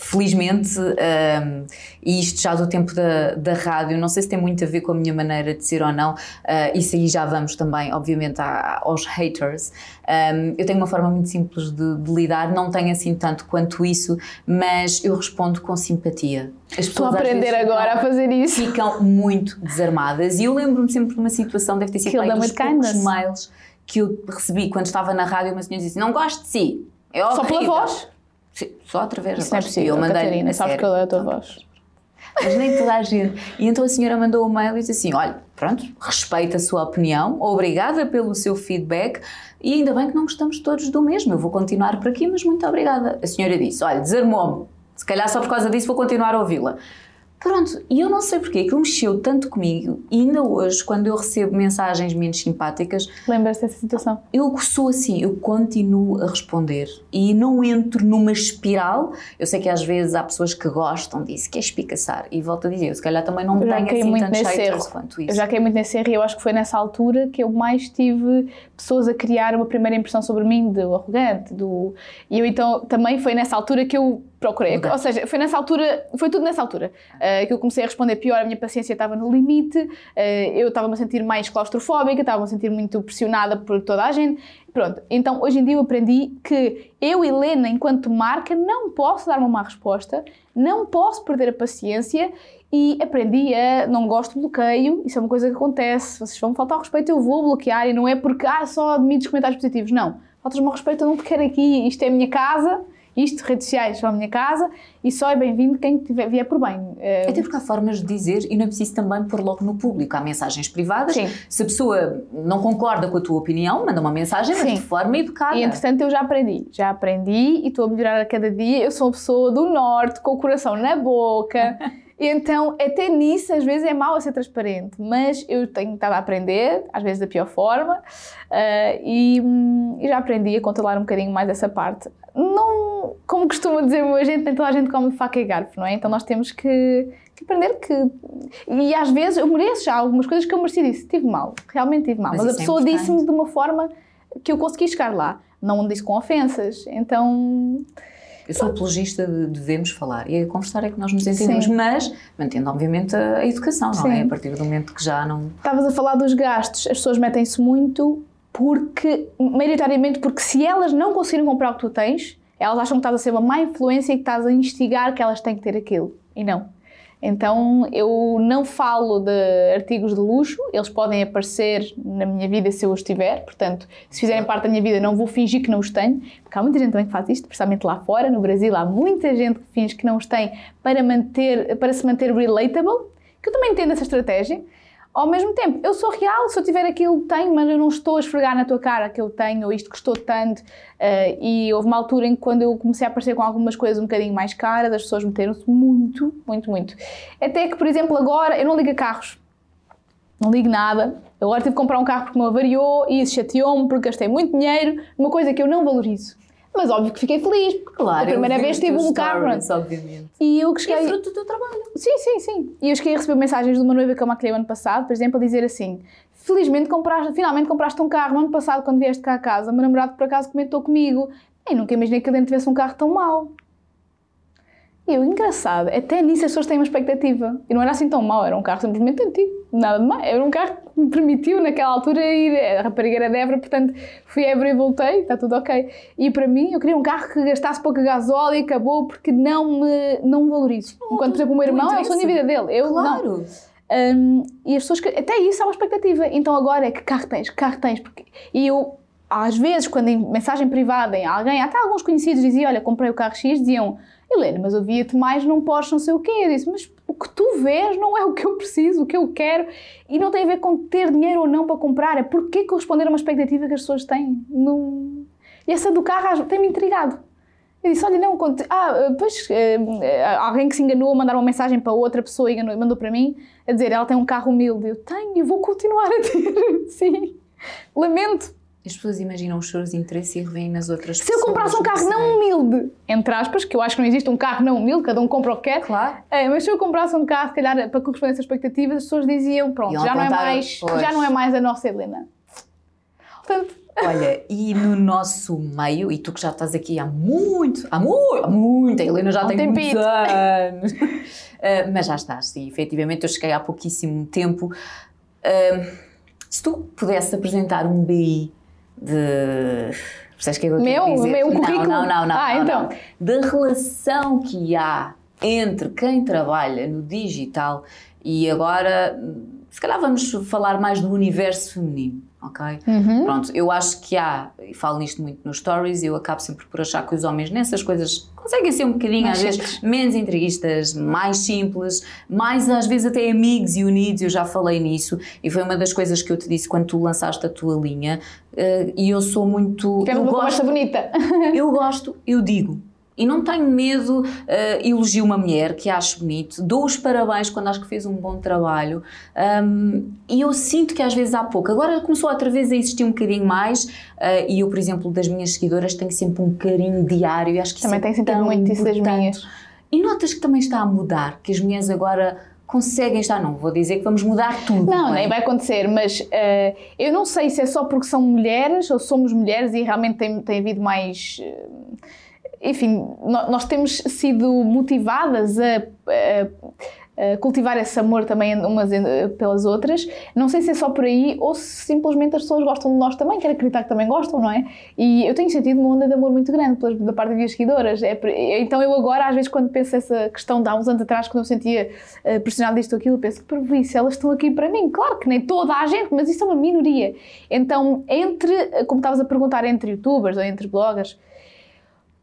felizmente, ehm, e isto já do tempo da, da rádio, não sei se tem muito a ver com a minha maneira de ser ou não, eh, isso aí já vamos também, obviamente, aos haters. Ehm, eu tenho uma forma muito simples de, de lidar, não tenho assim tanto quanto isso, mas eu respondo com simpatia. As Estou a aprender agora ficam- a fazer isso. ficam muito desarmadas. E eu lembro-me sempre de uma situação, deve ter sido them dos poucos mails que eu recebi quando estava na rádio. Uma senhora disse: Não gosto de si. É Só pela voz? Sim, só através Isso da não é voz. possível, eu mandei Catarina, sabes que eu é a tua voz. Mas nem toda a gente. E então a senhora mandou o mail e disse assim: Olha, pronto, respeito a sua opinião, obrigada pelo seu feedback e ainda bem que não gostamos todos do mesmo. Eu vou continuar por aqui, mas muito obrigada. A senhora disse: Olha, desarmou-me. Se calhar só por causa disso vou continuar a ouvi-la. Pronto, e eu não sei porque, aquilo mexeu tanto comigo e ainda hoje, quando eu recebo mensagens menos simpáticas, Lembras-te dessa situação? eu sou assim, eu continuo a responder e não entro numa espiral. Eu sei que às vezes há pessoas que gostam disso, que é espicaçar, e volto a dizer, eu se calhar também não Eu tenho assim muito nesse haters quanto Eu isso. já caí muito nesse erro e eu acho que foi nessa altura que eu mais tive pessoas a criar uma primeira impressão sobre mim, do arrogante, do... E eu então, também foi nessa altura que eu procurei. Mudar. Ou seja, foi nessa altura, foi tudo nessa altura uh, que eu comecei a responder pior, a minha paciência estava no limite, uh, eu estava-me a sentir mais claustrofóbica, estava-me a sentir muito pressionada por toda a gente. Pronto, então hoje em dia eu aprendi que eu, Helena, enquanto marca, não posso dar uma má resposta, não posso perder a paciência e aprendi a não gosto de bloqueio, isso é uma coisa que acontece, vocês vão faltar ao respeito, eu vou bloquear e não é porque ah, só admito os comentários positivos, não. Faltas-me ao respeito, eu não te quero aqui, isto é a minha casa, isto, redes sociais, são a minha casa e só é bem-vindo quem tiver, vier por bem. Eh, Até porque há formas de dizer e não é preciso também pôr logo no público. Há mensagens privadas. Sim. Se a pessoa não concorda com a tua opinião, manda uma mensagem, mas Sim. de forma educada. E entretanto eu já aprendi, já aprendi e estou a melhorar a cada dia. Eu sou uma pessoa do norte, com o coração na boca. Então, até nisso, às vezes é mau ser transparente, mas eu tenho estado a aprender, às vezes da pior forma, eh, e, hum, já aprendi a controlar um bocadinho mais essa parte. Não, como costuma dizer a gente, nem toda a gente come faca e garfo, não é? Então nós temos que, que aprender que. E às vezes eu mereço já algumas coisas que eu mereci disso. Tive mal, realmente tive mal. Mas Mas, a é pessoa importante. disse-me de uma forma que eu consegui chegar lá. Não disse com ofensas. Então. Eu sou apologista de devemos falar e a conversar é que nós nos entendemos, Sim. mas mantendo, obviamente, a a educação, não é? Sim. A partir do momento que já não. Estavas a falar dos gastos, as pessoas metem-se muito porque, maioritariamente, porque se elas não conseguirem comprar o que tu tens, elas acham que estás a ser uma má influência e que estás a instigar que elas têm que ter aquilo. E não. Então eu não falo de artigos de luxo, eles podem aparecer na minha vida se eu os tiver, portanto, se fizerem parte da minha vida, não vou fingir que não os tenho, porque há muita gente também que faz isto, principalmente lá fora, no Brasil, há muita gente que finge que não os tem para, manter, para se manter relatable, que eu também entendo essa estratégia. Ao mesmo tempo, eu sou real, se eu tiver aquilo, tenho, mas eu não estou a esfregar na tua cara que eu tenho, ou isto custou tanto. eh, e houve uma altura em que, quando eu comecei a aparecer com algumas coisas um bocadinho mais caras, as pessoas meteram-se muito, muito, muito. Até que, por exemplo, agora eu não ligo a carros. Não ligo nada. Agora tive que comprar um carro porque me avariou e isso chateou-me porque gastei muito dinheiro numa coisa que eu não valorizo. Mas óbvio que fiquei feliz, porque a primeira vez tive um carro. obviamente. E eu que é cheguei. fruto do teu trabalho. Sim, sim, sim. E eu cheguei a receber mensagens de uma noiva que eu maquilhei ano passado, por exemplo, a dizer assim: Felizmente compraste, finalmente compraste um carro. No ano passado, quando vieste cá a casa, o meu namorado por acaso comentou comigo. E nunca imaginei que ele tivesse um carro tão mau. E eu, engraçado, até nisso as pessoas têm uma expectativa. E não era assim tão mau, era um carro simplesmente antigo, nada de mais. Era um carro que me permitiu, naquela altura, ir. A rapariga era de Évora, portanto, fui a Évora e voltei, está tudo ok. E para mim, eu queria um carro que gastasse pouca gasóleo e acabou porque não me não valorizo. Enquanto, por exemplo, o meu irmão é o sonho de vida dele. Eu não. Claro. Um, e as pessoas que. Até isso há uma expectativa. Então agora é que carro tens, que carro tens. Porque, e eu, às vezes, quando em mensagem privada em alguém, até alguns conhecidos diziam: Olha, comprei o carro X, diziam: Helena, mas eu via-te mais num Porsche, não sei o quê. Eu disse: Mas o que tu vês não é o que eu preciso, o que eu quero. E não tem a ver com ter dinheiro ou não para comprar, é porque corresponder a uma expectativa que as pessoas têm. Não... E essa do carro tem-me intrigado. Eu disse, olha, não, conte... ah, pois, eh, eh, alguém que se enganou a mandar uma mensagem para outra pessoa e enganou- mandou para mim, a dizer, ela tem um carro humilde. Eu tenho e vou continuar a ter. Sim. Lamento. As pessoas imaginam os seus interesses e revêem nas outras Se pessoas. eu comprasse um carro não humilde, entre aspas, que eu acho que não existe um carro não humilde, cada um compra o que quer, Claro. é, mas se eu comprasse um carro, se calhar, para corresponder essas expectativas, as pessoas diziam, pronto, já não, é mais, pois. já não é mais a nossa Helena. Portanto, Olha, e no nosso meio, e tu que já estás aqui há muito, há muito, há muito, a Helena já um tem muitos tempito. anos, Ah, mas já estás, e efetivamente eu cheguei há pouquíssimo tempo. Ah, se tu pudesse apresentar um BI de. Percebes o que é que eu Meu? quero dizer? Meu, não, currículo? Não, não, não. Ah, não, então. não. Da relação que há entre quem trabalha no digital e agora, se calhar vamos falar mais do universo feminino, ok? Uhum. Pronto, eu acho que há, e falo nisto muito nos stories, eu acabo sempre por achar que os homens nessas coisas conseguem ser um bocadinho, Mais às vezes, menos intriguistas, mais simples, mais às vezes até amigos e unidos, eu já falei nisso, e foi uma das coisas que eu te disse quando tu lançaste a tua linha, eh, e eu sou muito... temos eu uma gosto, bonita. eu gosto, eu digo. E não tenho medo, uh, elogio uma mulher que acho bonito, dou os parabéns quando acho que fez um bom trabalho um, e eu sinto que às vezes há pouco. Agora começou outra vez a existir um bocadinho mais uh, e eu, por exemplo, das minhas seguidoras tenho sempre um carinho diário e acho que Também é tenho sentido muito isso das minhas. E notas que também está a mudar, que as mulheres agora conseguem estar, não vou dizer que vamos mudar tudo. Não, é? nem vai acontecer, mas eh, eu não sei se é só porque são mulheres ou somos mulheres e realmente tem, tem havido mais. eh, enfim, nós temos sido motivadas a, a cultivar esse amor também umas pelas outras. Não sei se é só por aí ou se simplesmente as pessoas gostam de nós também, quero acreditar que também gostam, não é? E eu tenho sentido uma onda de amor muito grande da parte das minhas seguidoras. É, então eu agora, às vezes, quando penso essa questão de há uns anos atrás, quando eu sentia uh, pressionado disto ou aquilo, penso que para isso elas estão aqui para mim. Claro que nem toda a gente, mas isso é uma minoria. Então, entre, como estavas a perguntar, entre youtubers ou entre bloggers,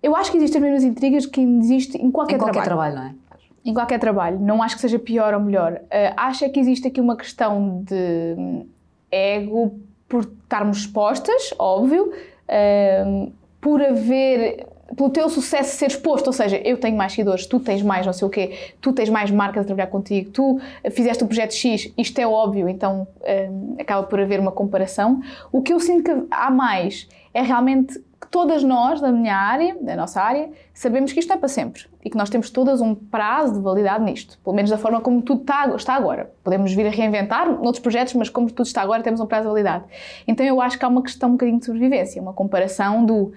eu acho que existem as mesmas intrigas que existem em qualquer, em qualquer trabalho. trabalho. não é? em qualquer trabalho. Não acho que seja pior ou melhor. Uh, acho é que existe aqui uma questão de hum, ego por estarmos expostas, óbvio, uh, por haver pelo teu sucesso ser exposto, ou seja, eu tenho mais seguidores, tu tens mais não sei o quê, tu tens mais marcas a trabalhar contigo, tu fizeste o projeto X, isto é óbvio, então um, acaba por haver uma comparação. O que eu sinto que há mais é realmente que todas nós, da minha área, da nossa área, sabemos que isto é para sempre e que nós temos todas um prazo de validade nisto, pelo menos da forma como tudo está, está agora. Podemos vir a reinventar noutros projetos, mas como tudo está agora, temos um prazo de validade. Então eu acho que há uma questão um bocadinho de sobrevivência, uma comparação do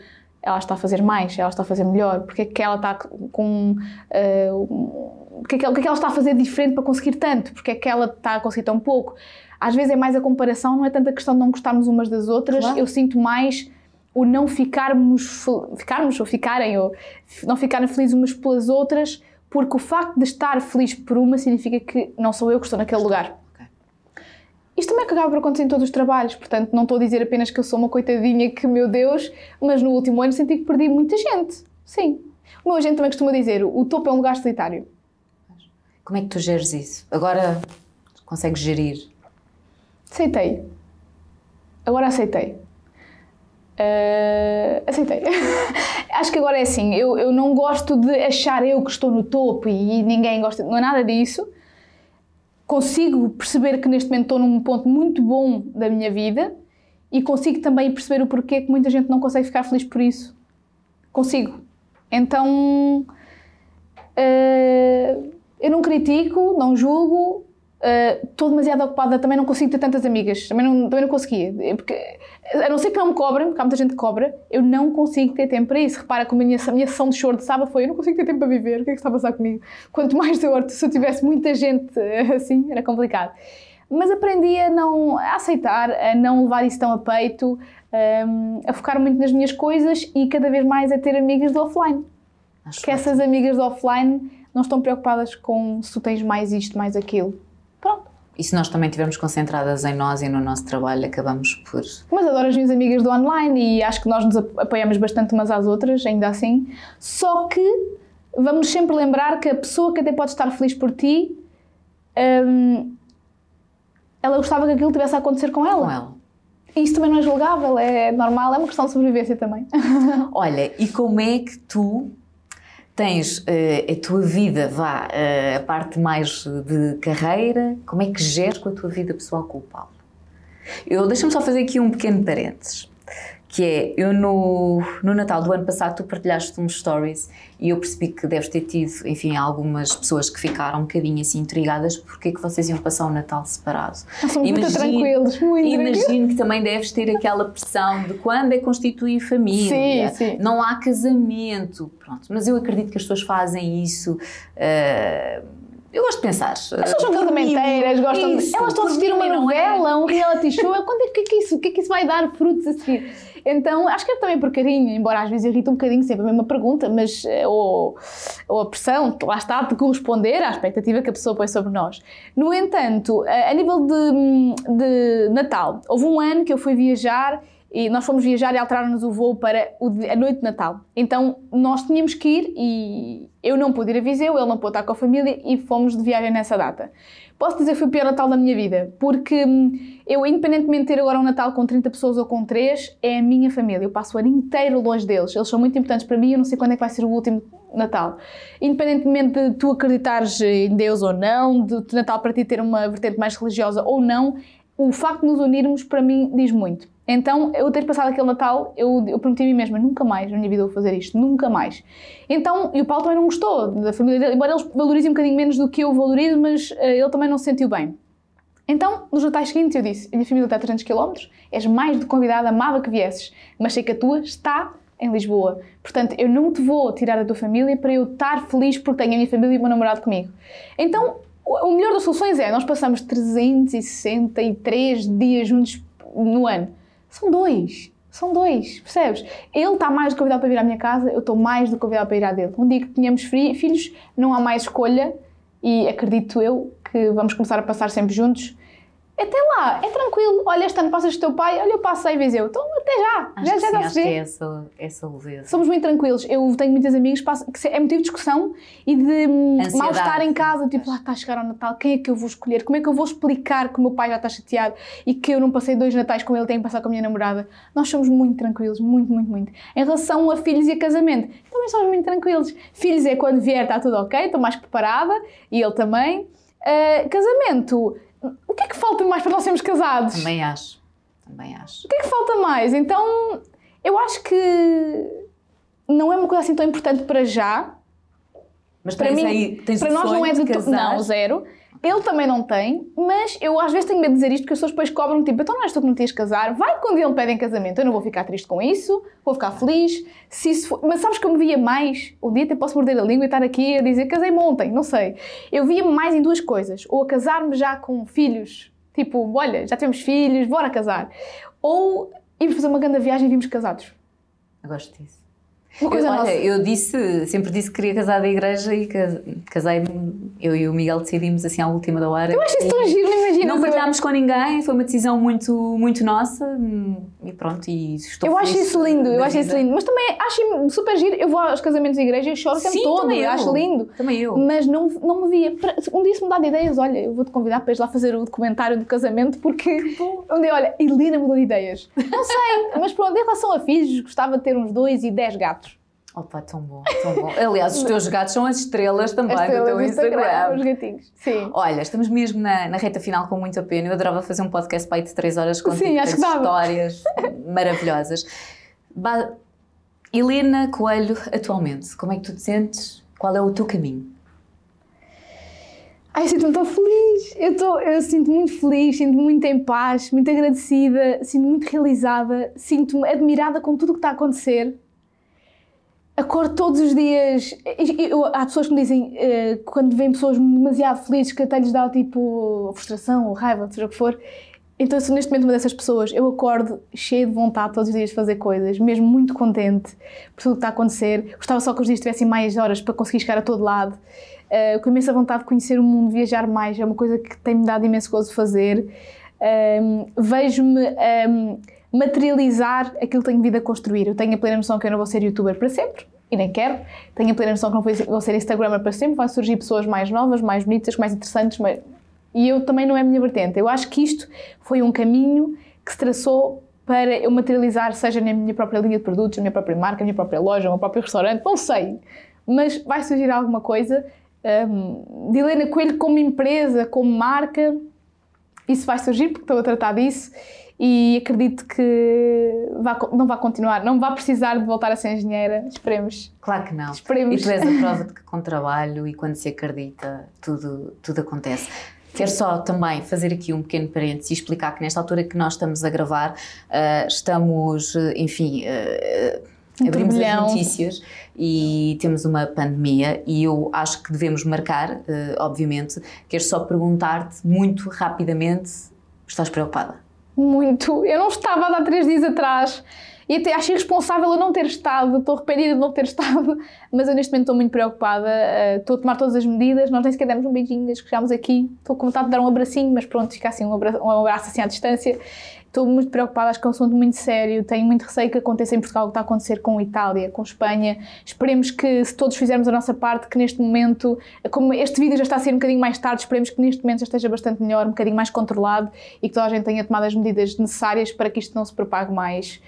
ela está a fazer mais, ela está a fazer melhor, porque é que ela está com. Uh, porque, é que ela, é que ela está a fazer diferente para conseguir tanto, porque é que ela está a conseguir tão pouco. Às vezes é mais a comparação, não é tanta questão de não gostarmos umas das outras, claro. eu sinto mais o não ficarmos, ficarmos ou ficarem, ou não ficarem felizes umas pelas outras, porque o facto de estar feliz por uma significa que não sou eu que estou naquele lugar. Isto também é acaba por acontecer em todos os trabalhos, portanto, não estou a dizer apenas que eu sou uma coitadinha que, meu Deus, mas no último ano senti que perdi muita gente. Sim. O meu agente também costuma dizer: o topo é um lugar solitário. Como é que tu geres isso? Agora consegues gerir? Aceitei. Agora aceitei. Uh, aceitei. Acho que agora é assim, eu, eu não gosto de achar eu que estou no topo e ninguém gosta, não é nada disso. Consigo perceber que neste momento estou num ponto muito bom da minha vida e consigo também perceber o porquê que muita gente não consegue ficar feliz por isso. Consigo. Então, uh, eu não critico, não julgo, estou uh, demasiado ocupada, também não consigo ter tantas amigas, também não, também não conseguia. Porque, a não ser que não me cobrem, porque há muita gente que cobra, eu não consigo ter tempo para isso. Repara que a minha, a minha sessão de choro de sábado foi: eu não consigo ter tempo para viver, o que é que está a passar comigo? Quanto mais eu, se eu tivesse muita gente assim, era complicado. Mas aprendi a não a aceitar, a não levar isso tão a peito, um, a focar muito nas minhas coisas e cada vez mais a ter amigas do offline. Acho que essas amigas do offline não estão preocupadas com se tu tens mais isto, mais aquilo Pronto. E se nós também estivermos concentradas em nós e no nosso trabalho, acabamos por. Mas adoro as minhas amigas do online e acho que nós nos apoiamos bastante umas às outras, ainda assim. Só que vamos sempre lembrar que a pessoa que até pode estar feliz por ti, hum, ela gostava que aquilo tivesse a acontecer com ela. Com ela. E isso também não é julgável, é normal, é uma questão de sobrevivência também. Olha, e como é que tu tens uh, a tua vida, vá, uh, a parte mais de carreira, como é que geres com a tua vida pessoal com o Paulo? Eu deixa-me só fazer aqui um pequeno parênteses que é, eu no, no Natal do ano passado tu partilhaste uns stories e eu percebi que deves ter tido, enfim, algumas pessoas que ficaram um bocadinho assim intrigadas porque é que vocês iam passar o Natal separado. São muito tranquilos, muito Imagino que também deves ter aquela pressão de quando é constituir família, sim, sim. não há casamento, pronto, mas eu acredito que as pessoas fazem isso... Uh, eu gosto de pensar. As pessoas são casamenteiras, gostam isso, de. Elas estão a assistir uma é? novela, um reality show. Quando é que, que, é isso, que é que isso vai dar frutos a seguir? Então, acho que é também por carinho, embora às vezes irrita um bocadinho sempre a mesma pergunta, mas eh, ou, ou a pressão, lá está, de corresponder à expectativa que a pessoa põe sobre nós. No entanto, a, nível de, de Natal, houve um ano que eu fui viajar e nós fomos viajar e alteraram-nos o voo para a noite de Natal. Então nós tínhamos que ir e eu não pude ir a Viseu, ele não pôde estar com a família e fomos de viagem nessa data. Posso dizer que foi o pior Natal da minha vida, porque hum, eu, independentemente de ter agora um Natal com 30 pessoas ou com 3, é a minha família. Eu passo o ano inteiro longe deles. Eles são muito importantes para mim. Eu não sei quando é que vai ser o último Natal. Independentemente de tu acreditares em Deus ou não, de Natal para ti ter uma vertente mais religiosa ou não, o facto de nos unirmos para mim diz muito. Então, eu ter passado aquele Natal, eu, eu prometi a mim mesma, nunca mais na minha vida vou fazer isto, nunca mais. Então, e o Paulo também não gostou da família dele, embora eles valorizem um bocadinho menos do que eu valorizo, mas uh, ele também não se sentiu bem. Então, nos natais seguintes, eu disse: a minha família está a 300 km, és mais do convidada, amava que viesses, mas sei que a tua está em Lisboa. Portanto, eu não te vou tirar da tua família para eu estar feliz porque tenho a minha família e o meu namorado comigo. Então, o melhor das soluções é, nós passamos 363 dias juntos no ano. São dois. São dois, percebes? Ele está mais do que convidado para vir à minha casa, eu estou mais do que convidado para ir à dele. Um dia que tenhamos filhos, não há mais escolha e acredito eu que vamos começar a passar sempre juntos até lá, é tranquilo. Olha, este ano passas com o teu pai, olha, eu passo seis vezes eu. Então, até já. Acho já, já sim, dá acho que é essa, essa leveza. Somos muito tranquilos. Eu tenho muitas amigas que é motivo de discussão e de hum, Ansiedade. mal-estar em casa. Tipo, lá está a chegar ao Natal, quem é que eu vou escolher? Como é que eu vou explicar que o meu pai já está chateado e que eu não passei dois Natais com ele, tenho que passar com a minha namorada? Nós somos muito tranquilos, muito, muito, muito. Em relação a filhos e a casamento, também somos muito tranquilos. Filhos é quando vier, está tudo ok, estou mais preparada e ele também. Uh, casamento o que é que falta mais para nós sermos casados? Também acho. Também acho. O que é que falta mais? Então, eu acho que não é uma coisa assim tão importante para já. Mas para mim, aí, para nós não é de, to... Não, zero. Ele também não tem, mas eu às vezes tenho medo de dizer isto porque as pessoas depois cobram tipo, então não és tu que não tens casar, vai quando ele pede em casamento, eu não vou ficar triste com isso, vou ficar feliz. Se isso for... Mas sabes que eu me via mais, um dia até posso morder a língua e estar aqui a dizer casei-me ontem, não sei. Eu via-me mais em duas coisas, ou a casar-me já com filhos, tipo, olha, já temos filhos, bora casar. Ou irmos fazer uma grande viagem e vimos casados. Eu gosto disso. Uma coisa eu, nossa. olha, eu disse, sempre disse que queria casar da igreja e casei-me, eu e o Miguel decidimos assim à última da hora. Eu acho isso tão giro, imagina. Não partilhámos com ninguém, foi uma decisão muito, muito nossa e pronto, e estou Eu acho isso lindo, eu acho isso lindo. Mas também acho super giro, eu vou aos casamentos de igreja e choro Sim, todo, eu acho lindo. Também eu. Mas não, não me via. Um dia se dá de ideias, olha, eu vou-te convidar para ires lá fazer o documentário do casamento, porque um dia, olha, Helena mudou de ideias. Não sei, mas pronto, em relação a filhos, gostava de ter uns dois e dez gatos. Opa, tão bom, tão bom. Aliás, os teus gatos são as estrelas também As do estrelas teu do Instagram. os gatinhos. Sim. Olha, estamos mesmo na, na reta final com muita pena. Eu adorava fazer um podcast para aí de 3 horas que dava. histórias maravilhosas. Ba- Helena Coelho, atualmente, como é que tu te sentes? Qual é o teu caminho? Ai, sinto-me tão feliz. Eu, tô, eu sinto muito feliz, sinto-me muito em paz, muito agradecida, sinto-me muito realizada, sinto-me admirada com tudo o que está a acontecer. Acordo todos os dias. eu- há pessoas que me dizem, eh, quando vêm pessoas demasiado felizes, que até lhes dá tipo frustração ou raiva, seja o que for. Então, sou neste momento uma dessas pessoas. Eu acordo cheia de vontade todos os dias de fazer coisas, mesmo muito contente por tudo o que está a acontecer. Gostava só que os dias tivessem mais horas para conseguir chegar a todo lado. Uh, com imensa vontade de conhecer o mundo, viajar mais, é uma coisa que tem-me dado imenso gozo fazer. Um, Vejo-me um, materializar aquilo que tenho vindo a construir. Eu tenho a plena noção que eu não vou ser youtuber para sempre, e nem quero. Tenho a plena noção que não vou ser- instagrammer para sempre, vão surgir pessoas mais novas, mais bonitas, mais interessantes, e eu também não é a minha vertente. Eu acho que isto foi um caminho que se traçou para eu materializar, seja na minha própria linha de produtos, na minha própria marca, na minha própria loja, no meu próprio restaurante, não sei. Mas vai surgir alguma coisa um, de Helena Coelho como empresa, como marca, isso vai surgir porque estou a tratar disso e acredito que não vai continuar, não vai precisar de voltar a ser engenheira, esperemos. Claro que não. Esperemos. E tu és a prova de que com trabalho e quando se acredita, tudo, tudo acontece. Quero só também fazer aqui um pequeno parênteses e explicar que nesta altura que nós estamos a gravar, ah, estamos, eh, enfim, eh, Um abrimos as turbilhão. notícias e temos uma pandemia e eu acho que devemos marcar, eh, obviamente. Quero só perguntar-te muito rapidamente, estás preocupada? Muito. Eu não estava há três dias atrás e até acho irresponsável eu não ter estado, estou arrependida de não ter estado, mas eu neste momento estou muito preocupada. eh, Estou a tomar todas as medidas, nós nem sequer demos um beijinho desde que chegámos aqui. Estou com vontade de dar um abracinho, mas pronto, fica assim um abraço, um abraço assim à distância. Estou muito preocupada, acho que é um assunto muito sério. Tenho muito receio que aconteça em Portugal o que está a acontecer com Itália, com Espanha. Esperemos que, se todos fizermos a nossa parte, que neste momento, como este vídeo já está a ser um bocadinho mais tarde, esperemos que neste momento já esteja bastante melhor, um bocadinho mais controlado e que toda a gente tenha tomado as medidas necessárias para que isto não se propague mais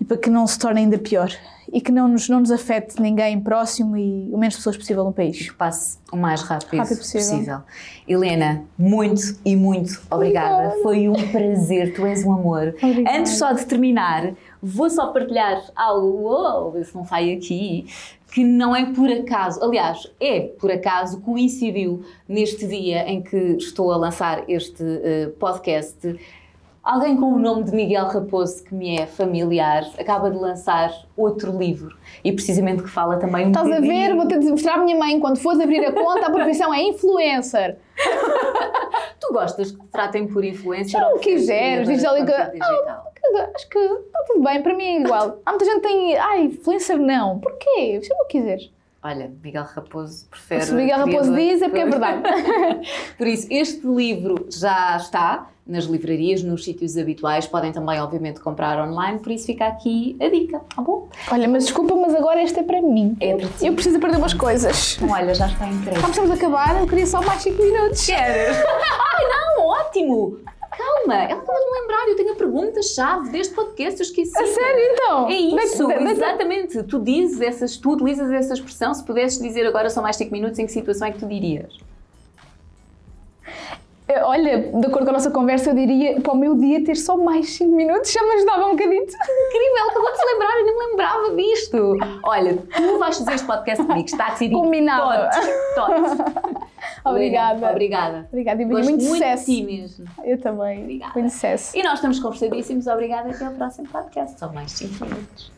e para que não se torne ainda pior e que não nos, não nos afete ninguém próximo e o menos pessoas possível no país. que passe o mais rápido, Rápido possível. Helena, muito e muito obrigada. Foi um prazer, tu és um amor. Obrigada. Antes só de terminar, vou só partilhar algo, uou, isso não sai aqui, que não é por acaso, aliás, é por acaso, coincidiu neste dia em que estou a lançar este eh, podcast Alguém com o nome de Miguel Raposo, que me é familiar, acaba de lançar outro livro e precisamente que fala também um Estás a ver? Vou-te mostrar à minha mãe quando fores abrir a conta, a profissão é influencer. tu gostas que te tratem por influencer? Não quiseres, diz ali que. Ah, acho que está tudo bem, para mim é igual. Há muita gente que tem. Ai, influencer não. Porquê? Se não quiseres. Olha, Miguel Raposo prefere. Se Miguel Raposo diz, é porque é verdade. Por isso, este livro já está nas livrarias, nos sítios habituais. Podem também, obviamente, comprar online. Por isso, fica aqui a dica, tá bom? Olha, mas desculpa, mas agora este é para mim. É para ti. Eu preciso perder umas coisas. Olha, já está. Como estamos a acabar, eu queria só mais 5 minutos. Queres? Ai, não, ótimo! Calma, ela acabou de me lembrar, eu tenho a pergunta-chave deste podcast, eu esqueci. A sério, então? É isso, exatamente. Tu dizes essas, tu utilizas essa expressão, se pudesses dizer agora só mais 5 minutos, em que situação é que tu dirias? Olha, de acordo com a nossa conversa, eu diria para o meu dia ter só mais 5 minutos já me ajudava um bocadinho. Incrível, acabou de se lembrar, eu nem me lembrava disto. Olha, tu vais fazer este podcast comigo, está decidido. Combinado. Todos, todos. Obrigada. Obrigada. Obrigada. E muito muito sucesso. de ti mesmo. Eu também. Obrigada. Muito sucesso. E nós estamos conversadíssimos. Obrigada. Até ao próximo podcast. Só mais 5 minutos.